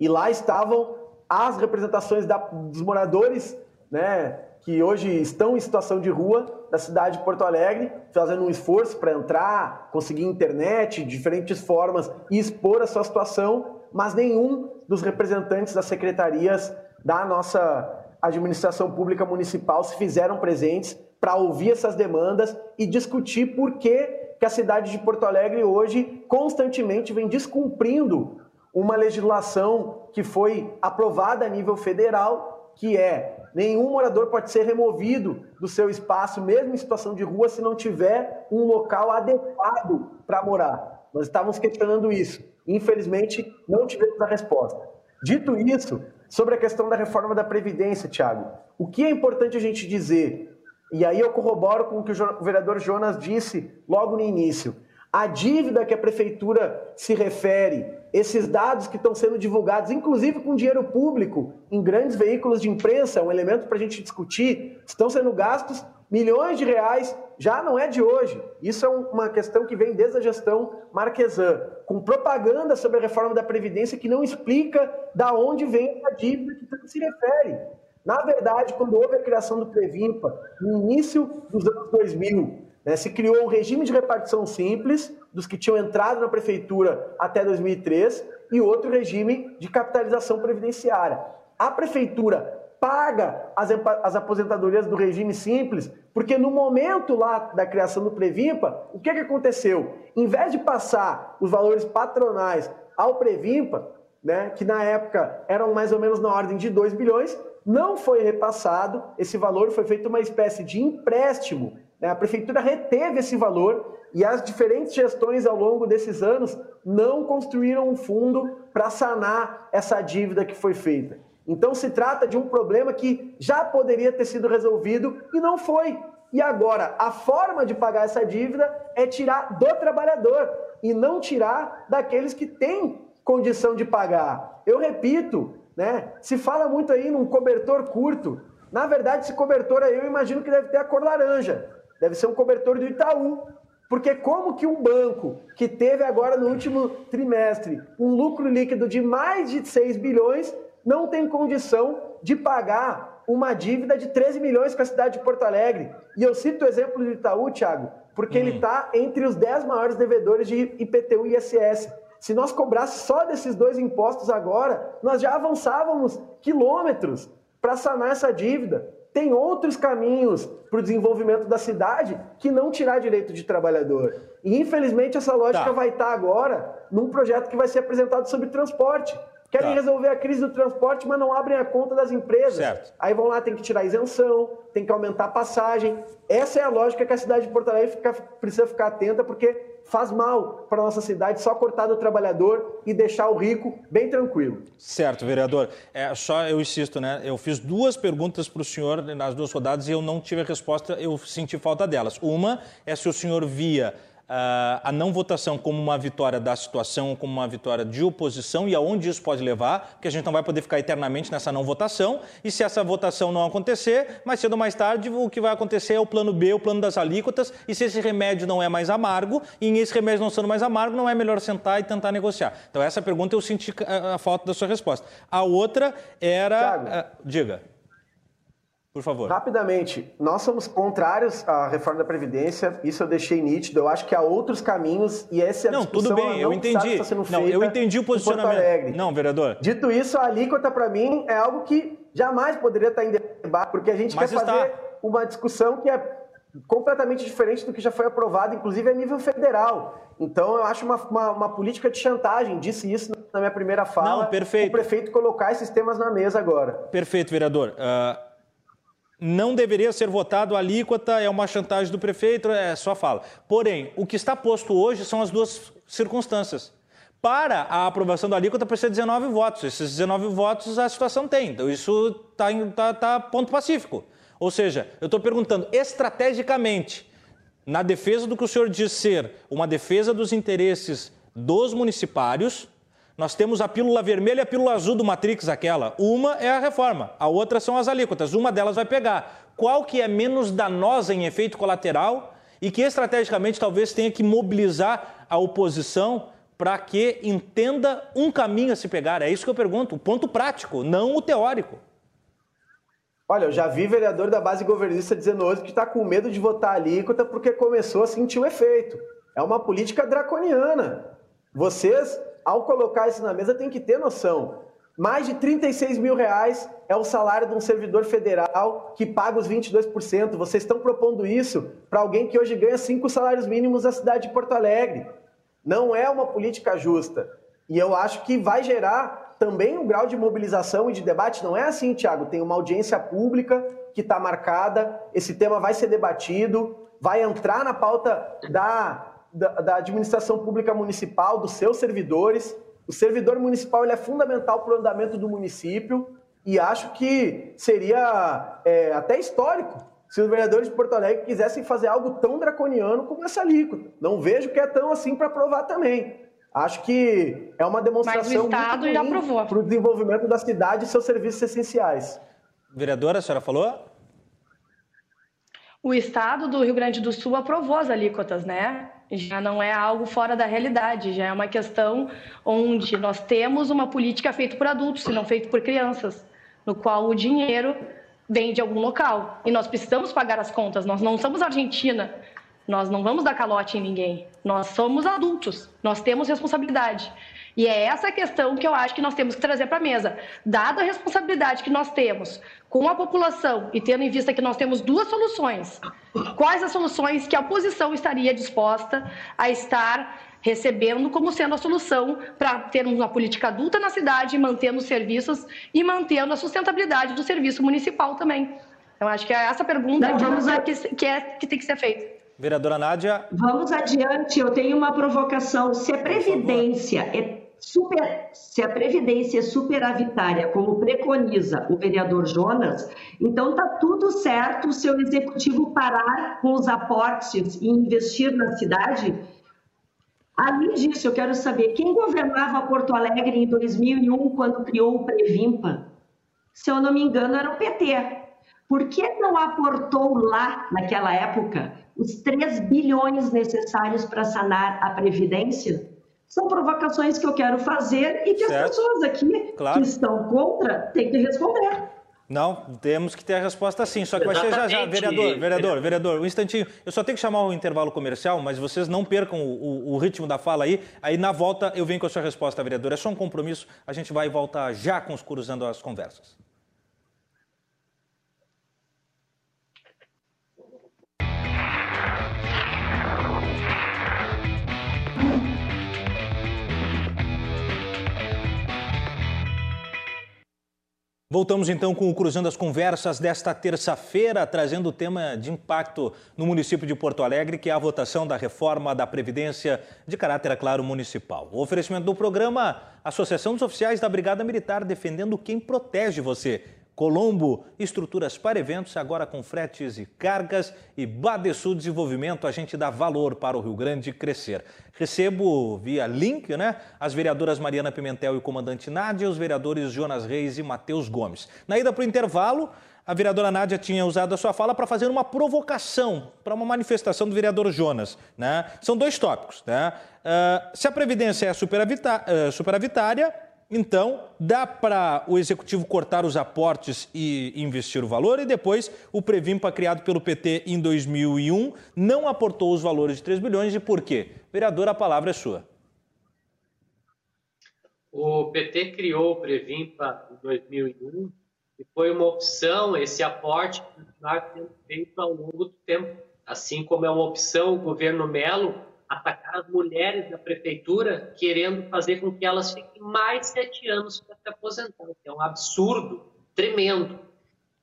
E lá estavam as representações da, dos moradores, né, que hoje estão em situação de rua da cidade de Porto Alegre, fazendo um esforço para entrar, conseguir internet, diferentes formas e expor a sua situação, mas nenhum dos representantes das secretarias da nossa administração pública municipal se fizeram presentes para ouvir essas demandas e discutir por que, que a cidade de Porto Alegre hoje constantemente vem descumprindo uma legislação que foi aprovada a nível federal, que é nenhum morador pode ser removido do seu espaço, mesmo em situação de rua, se não tiver um local adequado para morar. Nós estávamos questionando isso. Infelizmente, não tivemos a resposta. Dito isso, sobre a questão da reforma da Previdência, Tiago, o que é importante a gente dizer, e aí eu corroboro com o que o vereador Jonas disse logo no início, a dívida que a prefeitura se refere, esses dados que estão sendo divulgados, inclusive com dinheiro público, em grandes veículos de imprensa, é um elemento para a gente discutir, estão sendo gastos milhões de reais, já não é de hoje. Isso é uma questão que vem desde a gestão Marquesan, com propaganda sobre a reforma da Previdência que não explica da onde vem a dívida que se refere. Na verdade, quando houve a criação do Previmpa, no início dos anos 2000, né? Se criou um regime de repartição simples dos que tinham entrado na prefeitura até 2003 e outro regime de capitalização previdenciária. A prefeitura paga as, as aposentadorias do regime simples, porque no momento lá da criação do Previmpa, o que, que aconteceu? Em vez de passar os valores patronais ao Previmpa, né, que na época eram mais ou menos na ordem de 2 bilhões, não foi repassado, esse valor foi feito uma espécie de empréstimo. Né? A prefeitura reteve esse valor e as diferentes gestões ao longo desses anos não construíram um fundo para sanar essa dívida que foi feita. Então se trata de um problema que já poderia ter sido resolvido e não foi. E agora, a forma de pagar essa dívida é tirar do trabalhador e não tirar daqueles que têm condição de pagar. Eu repito, né? Se fala muito aí num cobertor curto. Na verdade, esse cobertor aí eu imagino que deve ter a cor laranja. Deve ser um cobertor do Itaú. Porque como que um banco que teve agora no último trimestre um lucro líquido de mais de 6 bilhões não tem condição de pagar uma dívida de 13 milhões com a cidade de Porto Alegre? E eu cito o exemplo do Itaú, Thiago, porque ele está uhum. entre os 10 maiores devedores de IPTU e ISS. Se nós cobrássemos só desses dois impostos agora, nós já avançávamos quilômetros para sanar essa dívida. Tem outros caminhos para o desenvolvimento da cidade que não tirar direito de trabalhador. E infelizmente essa lógica tá. vai estar tá agora num projeto que vai ser apresentado sobre transporte. Querem tá. resolver a crise do transporte, mas não abrem a conta das empresas. Certo. Aí vão lá, tem que tirar isenção, tem que aumentar a passagem. Essa é a lógica que a cidade de Porto Alegre fica, precisa ficar atenta, porque faz mal para a nossa cidade só cortar do trabalhador e deixar o rico bem tranquilo. Certo, vereador. É, só eu insisto, né? Eu fiz duas perguntas para o senhor nas duas rodadas e eu não tive a resposta, eu senti falta delas. Uma é se o senhor via a não votação como uma vitória da situação, como uma vitória de oposição e aonde isso pode levar, porque a gente não vai poder ficar eternamente nessa não votação. E se essa votação não acontecer, mais cedo ou mais tarde, o que vai acontecer é o plano B, o plano das alíquotas. E se esse remédio não é mais amargo, e esse remédio não sendo mais amargo, não é melhor sentar e tentar negociar. Então, essa pergunta eu senti a, a falta da sua resposta. A outra era. Uh, diga. Por favor. Rapidamente, nós somos contrários à reforma da Previdência, isso eu deixei nítido. Eu acho que há outros caminhos e essa é a não, tudo bem, eu entendi. Está sendo não, eu entendi o posicionamento. Não, vereador. Dito isso, a alíquota para mim é algo que jamais poderia estar em debate, porque a gente Mas quer está... fazer uma discussão que é completamente diferente do que já foi aprovado, inclusive a nível federal. Então, eu acho uma, uma, uma política de chantagem, disse isso na minha primeira fala. Não, perfeito. O prefeito colocar esses temas na mesa agora. Perfeito, vereador. Uh não deveria ser votado a alíquota, é uma chantagem do prefeito, é só fala. Porém, o que está posto hoje são as duas circunstâncias. Para a aprovação da alíquota precisa 19 votos. Esses 19 votos a situação tem. Então, isso está tá, tá ponto pacífico. Ou seja, eu estou perguntando estrategicamente, na defesa do que o senhor diz ser uma defesa dos interesses dos municipários, nós temos a pílula vermelha e a pílula azul do Matrix, aquela. Uma é a reforma, a outra são as alíquotas. Uma delas vai pegar. Qual que é menos danosa em efeito colateral e que estrategicamente talvez tenha que mobilizar a oposição para que entenda um caminho a se pegar? É isso que eu pergunto, o ponto prático, não o teórico. Olha, eu já vi vereador da base governista dizendo hoje que está com medo de votar alíquota porque começou a sentir o efeito. É uma política draconiana. Vocês ao colocar isso na mesa, tem que ter noção. Mais de 36 mil reais é o salário de um servidor federal que paga os 22%. Vocês estão propondo isso para alguém que hoje ganha cinco salários mínimos na cidade de Porto Alegre. Não é uma política justa. E eu acho que vai gerar também um grau de mobilização e de debate. Não é assim, Tiago. Tem uma audiência pública que está marcada, esse tema vai ser debatido, vai entrar na pauta da da, da administração pública municipal, dos seus servidores. O servidor municipal ele é fundamental para o andamento do município e acho que seria é, até histórico se os vereadores de Porto Alegre quisessem fazer algo tão draconiano como essa alíquota. Não vejo que é tão assim para aprovar também. Acho que é uma demonstração para o desenvolvimento da cidade e seus serviços essenciais. Vereadora, a senhora falou? O Estado do Rio Grande do Sul aprovou as alíquotas, né? Já não é algo fora da realidade, já é uma questão onde nós temos uma política feita por adultos e não feita por crianças, no qual o dinheiro vem de algum local e nós precisamos pagar as contas. Nós não somos Argentina, nós não vamos dar calote em ninguém. Nós somos adultos, nós temos responsabilidade. E é essa questão que eu acho que nós temos que trazer para a mesa. Dada a responsabilidade que nós temos com a população e tendo em vista que nós temos duas soluções, quais as soluções que a oposição estaria disposta a estar recebendo como sendo a solução para termos uma política adulta na cidade, mantendo os serviços e mantendo a sustentabilidade do serviço municipal também. Então, acho que é essa pergunta Não, vamos que, a... que, que, é, que tem que ser feita. Vereadora Nádia. Vamos adiante, eu tenho uma provocação. Se a Previdência é super, se a Previdência é superavitária, como preconiza o vereador Jonas, então está tudo certo se o Executivo parar com os aportes e investir na cidade. Além disso, eu quero saber quem governava Porto Alegre em 2001 quando criou o Previmpa? Se eu não me engano, era o PT. Por que não aportou lá, naquela época, os 3 bilhões necessários para sanar a Previdência? São provocações que eu quero fazer e que certo. as pessoas aqui claro. que estão contra têm que responder. Não, temos que ter a resposta sim, só que vai ser já já. Vereador, vereador, vereador, um instantinho. Eu só tenho que chamar o intervalo comercial, mas vocês não percam o, o, o, ritmo da fala aí. Aí na volta eu venho com a sua resposta, vereador. É só um compromisso, a gente vai voltar já com os Cruzando as Conversas. Voltamos então com o Cruzando as Conversas desta terça-feira, trazendo o tema de impacto no município de Porto Alegre, que é a votação da reforma da Previdência de caráter, é claro, municipal. O oferecimento do programa, Associação dos Oficiais da Brigada Militar, defendendo quem protege você. Colombo, estruturas para eventos, agora com fretes e cargas. E Badesul Desenvolvimento, a gente dá valor para o Rio Grande crescer. Recebo via link né, as vereadoras Mariana Pimentel e o comandante Nádia, os vereadores Jonas Reis e Matheus Gomes. Na ida para o intervalo, a vereadora Nádia tinha usado a sua fala para fazer uma provocação para uma manifestação do vereador Jonas. Né? São dois tópicos. Né? Uh, se a Previdência é superavitária, superavitária então, dá para o executivo cortar os aportes e investir o valor, e depois o Previmpa, criado pelo PT em 2001, não aportou os valores de 3 bilhões. E por quê? Vereador, a palavra é sua. O PT criou o Previmpa em 2001 e foi uma opção esse aporte continuar sendo feito ao longo do tempo. Assim como é uma opção o governo Melo atacar as mulheres da prefeitura, querendo fazer com que elas fiquem mais sete anos para se aposentar. É um absurdo tremendo.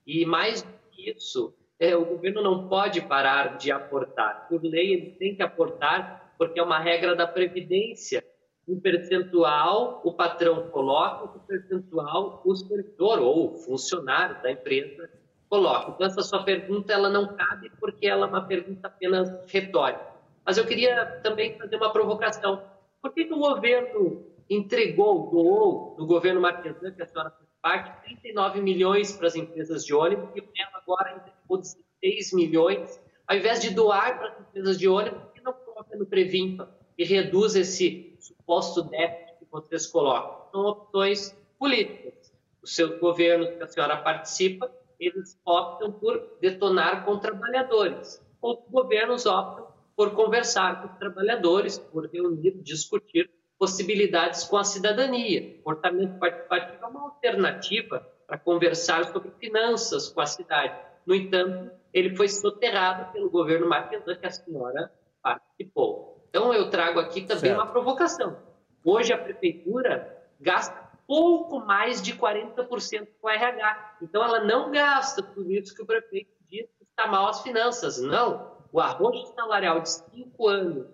E mais do que isso, é, o governo não pode parar de aportar. Por lei, ele tem que aportar, porque é uma regra da Previdência. Um percentual o patrão coloca, um percentual o servidor ou o funcionário da empresa coloca. Então, essa sua pergunta ela não cabe porque ela é uma pergunta apenas retórica. Mas eu queria também fazer uma provocação. Por que, que o governo entregou, doou, do governo Marquesan, que a senhora faz parte, 39 milhões para as empresas de ônibus e o MEL agora entregou 16 milhões, ao invés de doar para as empresas de ônibus, que não coloca no Previmpa e reduz esse suposto déficit que vocês colocam? São opções políticas. Os seus governos que a senhora participa, eles optam por detonar com trabalhadores. Outros governos optam por conversar com os trabalhadores, por reunir, discutir possibilidades com a cidadania. O comportamento participativo é uma alternativa para conversar sobre finanças com a cidade. No entanto, ele foi soterrado pelo governo Marquesan, que a senhora participou. Então, eu trago aqui também certo. uma provocação. Hoje, a prefeitura gasta pouco mais de 40% com RH. Então, ela não gasta tudo isso que o prefeito diz que está mal as finanças. Não o arrojo salarial de cinco anos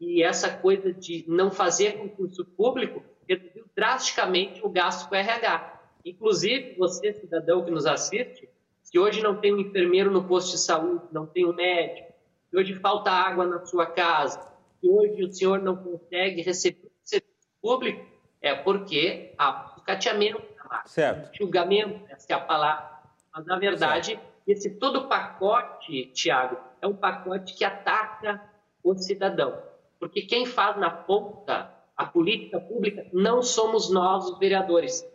e essa coisa de não fazer concurso público reduziu drasticamente o gasto com o RH. Inclusive, você, cidadão que nos assiste, se hoje não tem um enfermeiro no posto de saúde, não tem um médico, se hoje falta água na sua casa, se hoje o senhor não consegue receber o serviço público, é porque há cateamento, certo. julgamento, essa é a palavra. Mas, na verdade, certo. esse todo pacote, Tiago, é um pacote que ataca o cidadão. Porque quem faz na ponta a política pública não somos nós, os vereadores.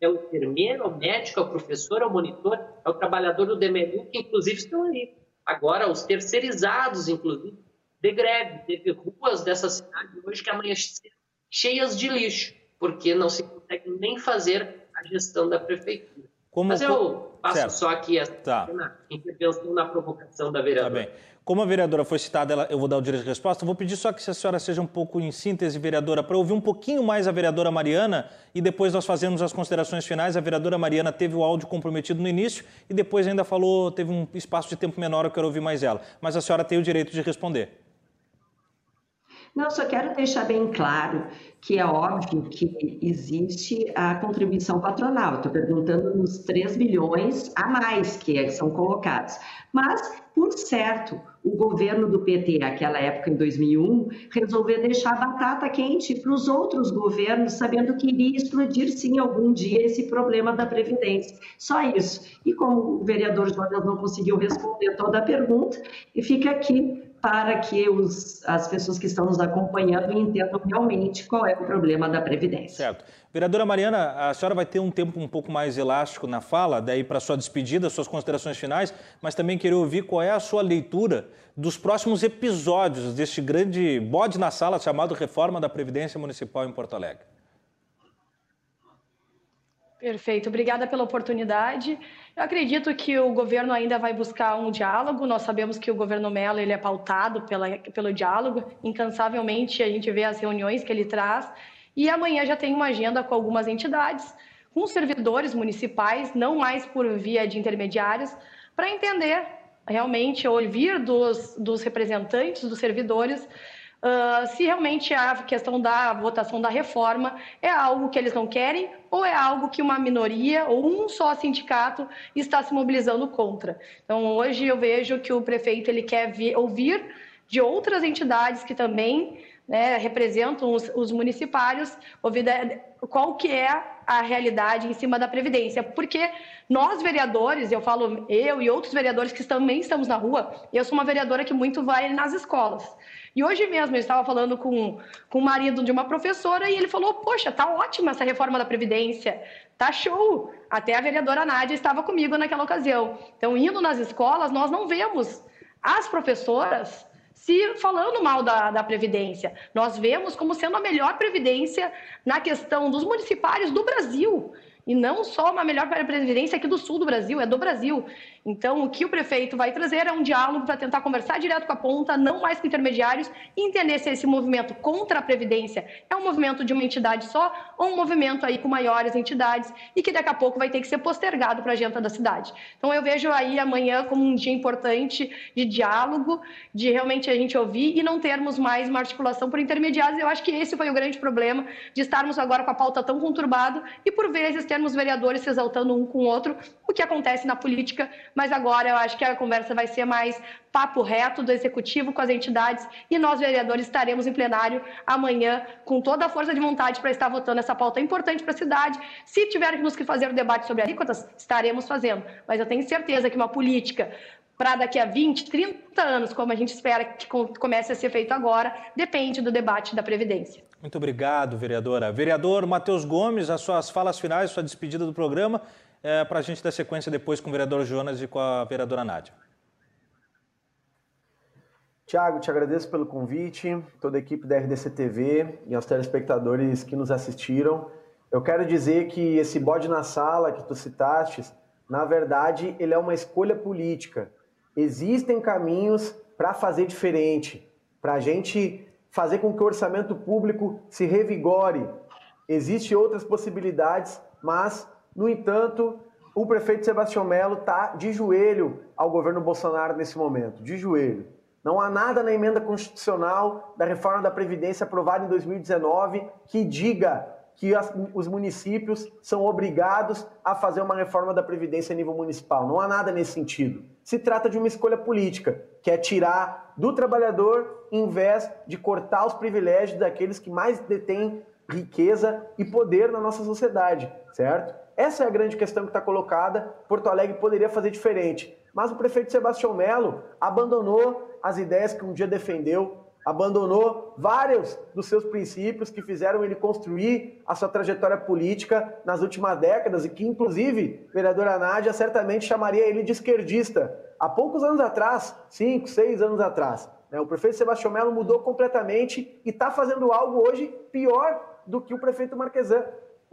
É o enfermeiro, o médico, é o professor, é o monitor, é o trabalhador do DMEDU, que inclusive estão aí. Agora, os terceirizados, inclusive, de greve. Teve ruas dessa cidade hoje que amanheceram cheias de lixo, porque não se consegue nem fazer a gestão da prefeitura. Como, Mas eu passo certo. só aqui a tá. intervenção na provocação da vereadora. Tá bem. Como a vereadora foi citada, ela, eu vou dar o direito de resposta. Vou pedir só que a senhora seja um pouco em síntese, vereadora, para ouvir um pouquinho mais a vereadora Mariana e depois nós fazemos as considerações finais. A vereadora Mariana teve o áudio comprometido no início e depois ainda falou, teve um espaço de tempo menor, eu quero ouvir mais ela. Mas a senhora tem o direito de responder. Não, só quero deixar bem claro que é óbvio que existe a contribuição patronal. Estou perguntando nos 3 bilhões a mais que são colocados. Mas, por certo, o governo do PT, naquela época, em 2001, resolveu deixar a batata quente para os outros governos, sabendo que iria explodir, sim, algum dia esse problema da Previdência. Só isso. E como o vereador Jonas não conseguiu responder toda a pergunta, fica aqui para que os, as pessoas que estão nos acompanhando entendam realmente qual é o problema da Previdência. Certo. Vereadora Mariana, a senhora vai ter um tempo um pouco mais elástico na fala, daí para sua despedida, suas considerações finais, mas também queria ouvir qual é a sua leitura dos próximos episódios deste grande bode na sala chamado Reforma da Previdência Municipal em Porto Alegre. Perfeito, obrigada pela oportunidade. Eu acredito que o governo ainda vai buscar um diálogo. Nós sabemos que o governo Mello ele é pautado pela, pelo diálogo. Incansavelmente a gente vê as reuniões que ele traz. E amanhã já tem uma agenda com algumas entidades, com servidores municipais, não mais por via de intermediários, para entender realmente, ouvir dos, dos representantes, dos servidores, uh, se realmente a questão da votação da reforma é algo que eles não querem ou é algo que uma minoria ou um só sindicato está se mobilizando contra. Então, hoje eu vejo que o prefeito ele quer vir, ouvir de outras entidades que também né, representam os, os municipários, ouvir qual que é a realidade em cima da Previdência. Porque nós, vereadores, eu falo eu e outros vereadores que também estamos na rua, eu sou uma vereadora que muito vai nas escolas. E hoje mesmo eu estava falando com, com o marido de uma professora e ele falou: Poxa, tá ótima essa reforma da Previdência, tá show. Até a vereadora Nádia estava comigo naquela ocasião. Então, indo nas escolas, nós não vemos as professoras se falando mal da, da Previdência. Nós vemos como sendo a melhor Previdência na questão dos municipários do Brasil. E não só uma melhor previdência aqui do sul do Brasil, é do Brasil. Então, o que o prefeito vai trazer é um diálogo para tentar conversar direto com a ponta, não mais com intermediários, e entender se esse movimento contra a Previdência é um movimento de uma entidade só ou um movimento aí com maiores entidades e que daqui a pouco vai ter que ser postergado para a agenda da cidade. Então, eu vejo aí amanhã como um dia importante de diálogo, de realmente a gente ouvir e não termos mais uma articulação por intermediários. Eu acho que esse foi o grande problema de estarmos agora com a pauta tão conturbada e, por vezes, termos vereadores se exaltando um com o outro, o que acontece na política mas agora eu acho que a conversa vai ser mais papo reto do executivo com as entidades e nós, vereadores, estaremos em plenário amanhã com toda a força de vontade para estar votando essa pauta importante para a cidade. Se tivermos que fazer o debate sobre alíquotas, estaremos fazendo. Mas eu tenho certeza que uma política para daqui a 20, 30 anos, como a gente espera que comece a ser feito agora, depende do debate da Previdência. Muito obrigado, vereadora. Vereador Matheus Gomes, as suas falas finais, sua despedida do programa é, para a gente dar sequência depois com o vereador Jonas e com a vereadora Nádia. Tiago, te agradeço pelo convite, toda a equipe da RDC TV e aos telespectadores que nos assistiram. Eu quero dizer que esse bode na sala que tu citaste, na verdade, ele é uma escolha política. Existem caminhos para fazer diferente, para a gente fazer com que o orçamento público se revigore. Existem outras possibilidades, mas no entanto, o prefeito Sebastião Melo está de joelho ao governo Bolsonaro nesse momento, de joelho. Não há nada na emenda constitucional da reforma da Previdência aprovada em 2019 que diga que as, os municípios são obrigados a fazer uma reforma da Previdência a nível municipal. Não há nada nesse sentido. Se trata de uma escolha política, que é tirar do trabalhador em vez de cortar os privilégios daqueles que mais detêm riqueza e poder na nossa sociedade, certo? Essa é a grande questão que está colocada. Porto Alegre poderia fazer diferente. Mas o prefeito Sebastião Melo abandonou as ideias que um dia defendeu, abandonou vários dos seus princípios que fizeram ele construir a sua trajetória política nas últimas décadas e que, inclusive, vereadora Nádia certamente chamaria ele de esquerdista há poucos anos atrás, cinco, seis anos atrás. Né? O prefeito Sebastião Melo mudou completamente e está fazendo algo hoje pior do que o prefeito Marquesan.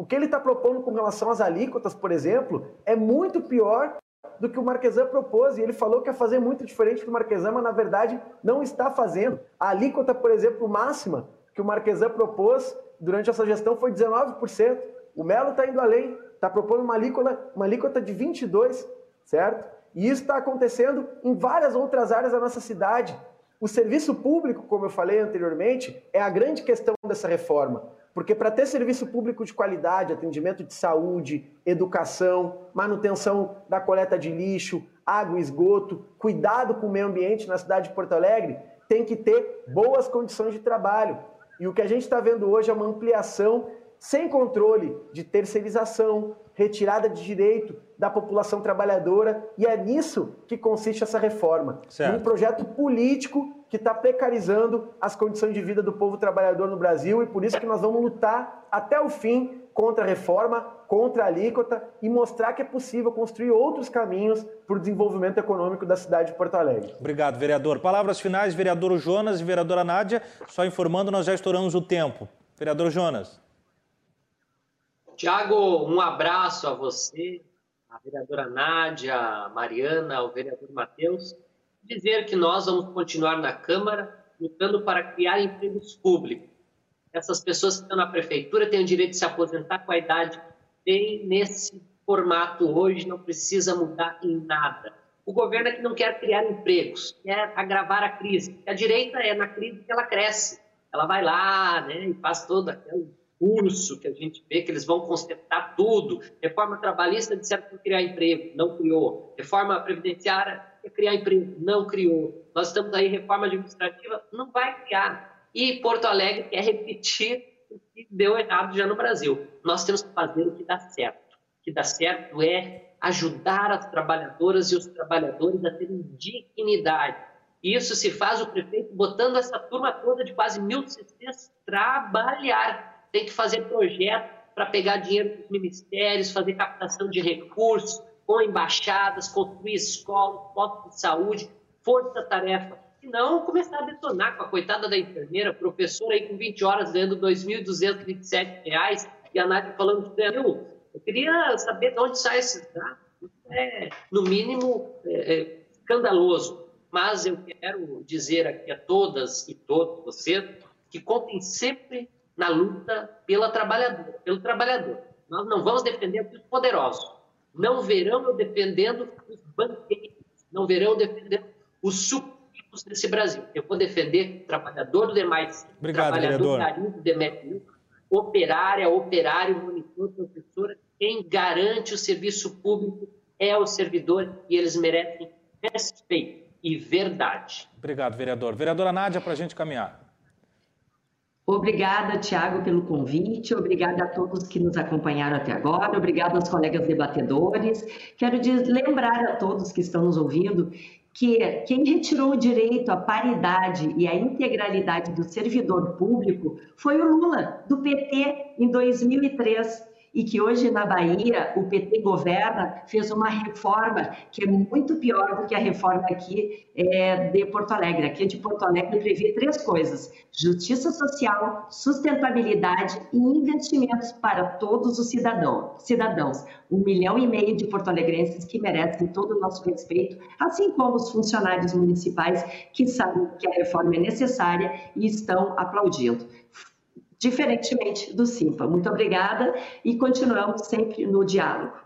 O que ele está propondo com relação às alíquotas, por exemplo, é muito pior do que o Marquesan propôs. E ele falou que ia fazer muito diferente do Marquesan, mas na verdade não está fazendo. A alíquota, por exemplo, máxima que o Marquesan propôs durante essa gestão foi 19%. O Melo está indo além, está propondo uma alíquota, uma alíquota de 22%, certo? E isso está acontecendo em várias outras áreas da nossa cidade. O serviço público, como eu falei anteriormente, é a grande questão dessa reforma. Porque para ter serviço público de qualidade, atendimento de saúde, educação, manutenção da coleta de lixo, água e esgoto, cuidado com o meio ambiente na cidade de Porto Alegre, tem que ter boas condições de trabalho. E o que a gente está vendo hoje é uma ampliação sem controle de terceirização, retirada de direito da população trabalhadora, e é nisso que consiste essa reforma. Certo. Um projeto político que está precarizando as condições de vida do povo trabalhador no Brasil, e por isso que nós vamos lutar até o fim contra a reforma, contra a alíquota e mostrar que é possível construir outros caminhos para o desenvolvimento econômico da cidade de Porto Alegre. Obrigado, vereador. Palavras finais, vereador Jonas e vereadora Nádia. Só informando, nós já estouramos o tempo. Vereador Jonas. Tiago, um abraço a você, a vereadora Nádia, a Mariana, o vereador Matheus. Dizer que nós vamos continuar na Câmara lutando para criar empregos públicos. Essas pessoas que estão na prefeitura têm o direito de se aposentar com a idade tem nesse formato hoje, não precisa mudar em nada. O governo é que não quer criar empregos, quer agravar a crise. A direita é na crise que ela cresce. Ela vai lá né, e faz todo aquele discurso que a gente vê que eles vão consertar tudo. Reforma trabalhista disseram que criar emprego, não criou. Reforma previdenciária criar emprego, não criou. Nós estamos aí, reforma administrativa, não vai criar. E Porto Alegre quer repetir o que deu errado já no Brasil. Nós temos que fazer o que dá certo. O que dá certo é ajudar as trabalhadoras e os trabalhadores a terem dignidade. Isso se faz o prefeito botando essa turma toda de quase mil CCs trabalhar tem que fazer projeto para pegar dinheiro dos ministérios, fazer captação de recursos, com embaixadas, construir escolas, postos de saúde, força-tarefa. E não começar a detonar com a coitada da enfermeira, professora aí com 20 horas ganhando R$ 2.227 e a Nádia falando de eu, eu queria saber de onde sai esses dados. É, no mínimo, é, é, escandaloso. Mas eu quero dizer aqui a todas e todos vocês que contem sempre na luta pela trabalhador, pelo trabalhador. Nós não vamos defender os poderosos. Não verão eu defendendo os banqueiros. Não verão eu defendendo os súditos desse Brasil. Eu vou defender o trabalhador do demais, Obrigado, trabalhador do Demetrio, operária, operário, monitor, professora. Quem garante o serviço público é o servidor e eles merecem respeito e verdade. Obrigado, vereador. Vereadora Nádia, para a gente caminhar. Obrigada, Tiago, pelo convite. Obrigada a todos que nos acompanharam até agora. Obrigada aos colegas debatedores. Quero lembrar a todos que estão nos ouvindo que quem retirou o direito à paridade e à integralidade do servidor público foi o Lula, do PT, em 2003 e que hoje na Bahia o PT governa, fez uma reforma que é muito pior do que a reforma aqui é, de Porto Alegre. Aqui de Porto Alegre prevê três coisas: justiça social, sustentabilidade e investimentos para todos os cidadão, cidadãos. Um milhão e meio de porto-alegrenses que merecem todo o nosso respeito, assim como os funcionários municipais que sabem que a reforma é necessária e estão aplaudindo diferentemente do Simpa. Muito obrigada e continuamos sempre no diálogo.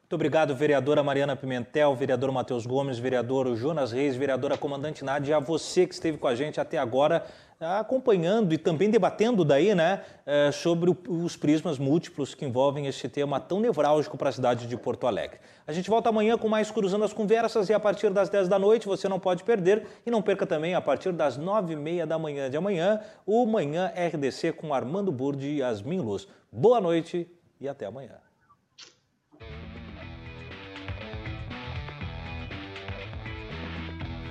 Muito obrigado, vereadora Mariana Pimentel, vereador Matheus Gomes, vereador Jonas Reis, vereadora comandante Nádia, a você que esteve com a gente até agora, acompanhando e também debatendo daí, né, é, sobre os prismas múltiplos que envolvem este tema tão nevrálgico para a cidade de Porto Alegre. A gente volta amanhã com mais Cruzando as Conversas e a partir das 10 da noite você não pode perder e não perca também a partir das 9 e meia da manhã de amanhã o Manhã RDC com Armando Burdi e Yasmin Luz. Boa noite e até amanhã.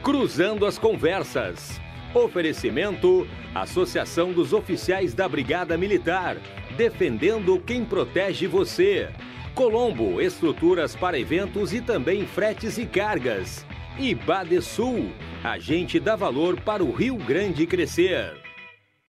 Cruzando as Conversas. Oferecimento: Associação dos Oficiais da Brigada Militar. Defendendo quem protege você. Colombo, estruturas para eventos e também fretes e cargas. E Badesul, A gente dá valor para o Rio Grande crescer.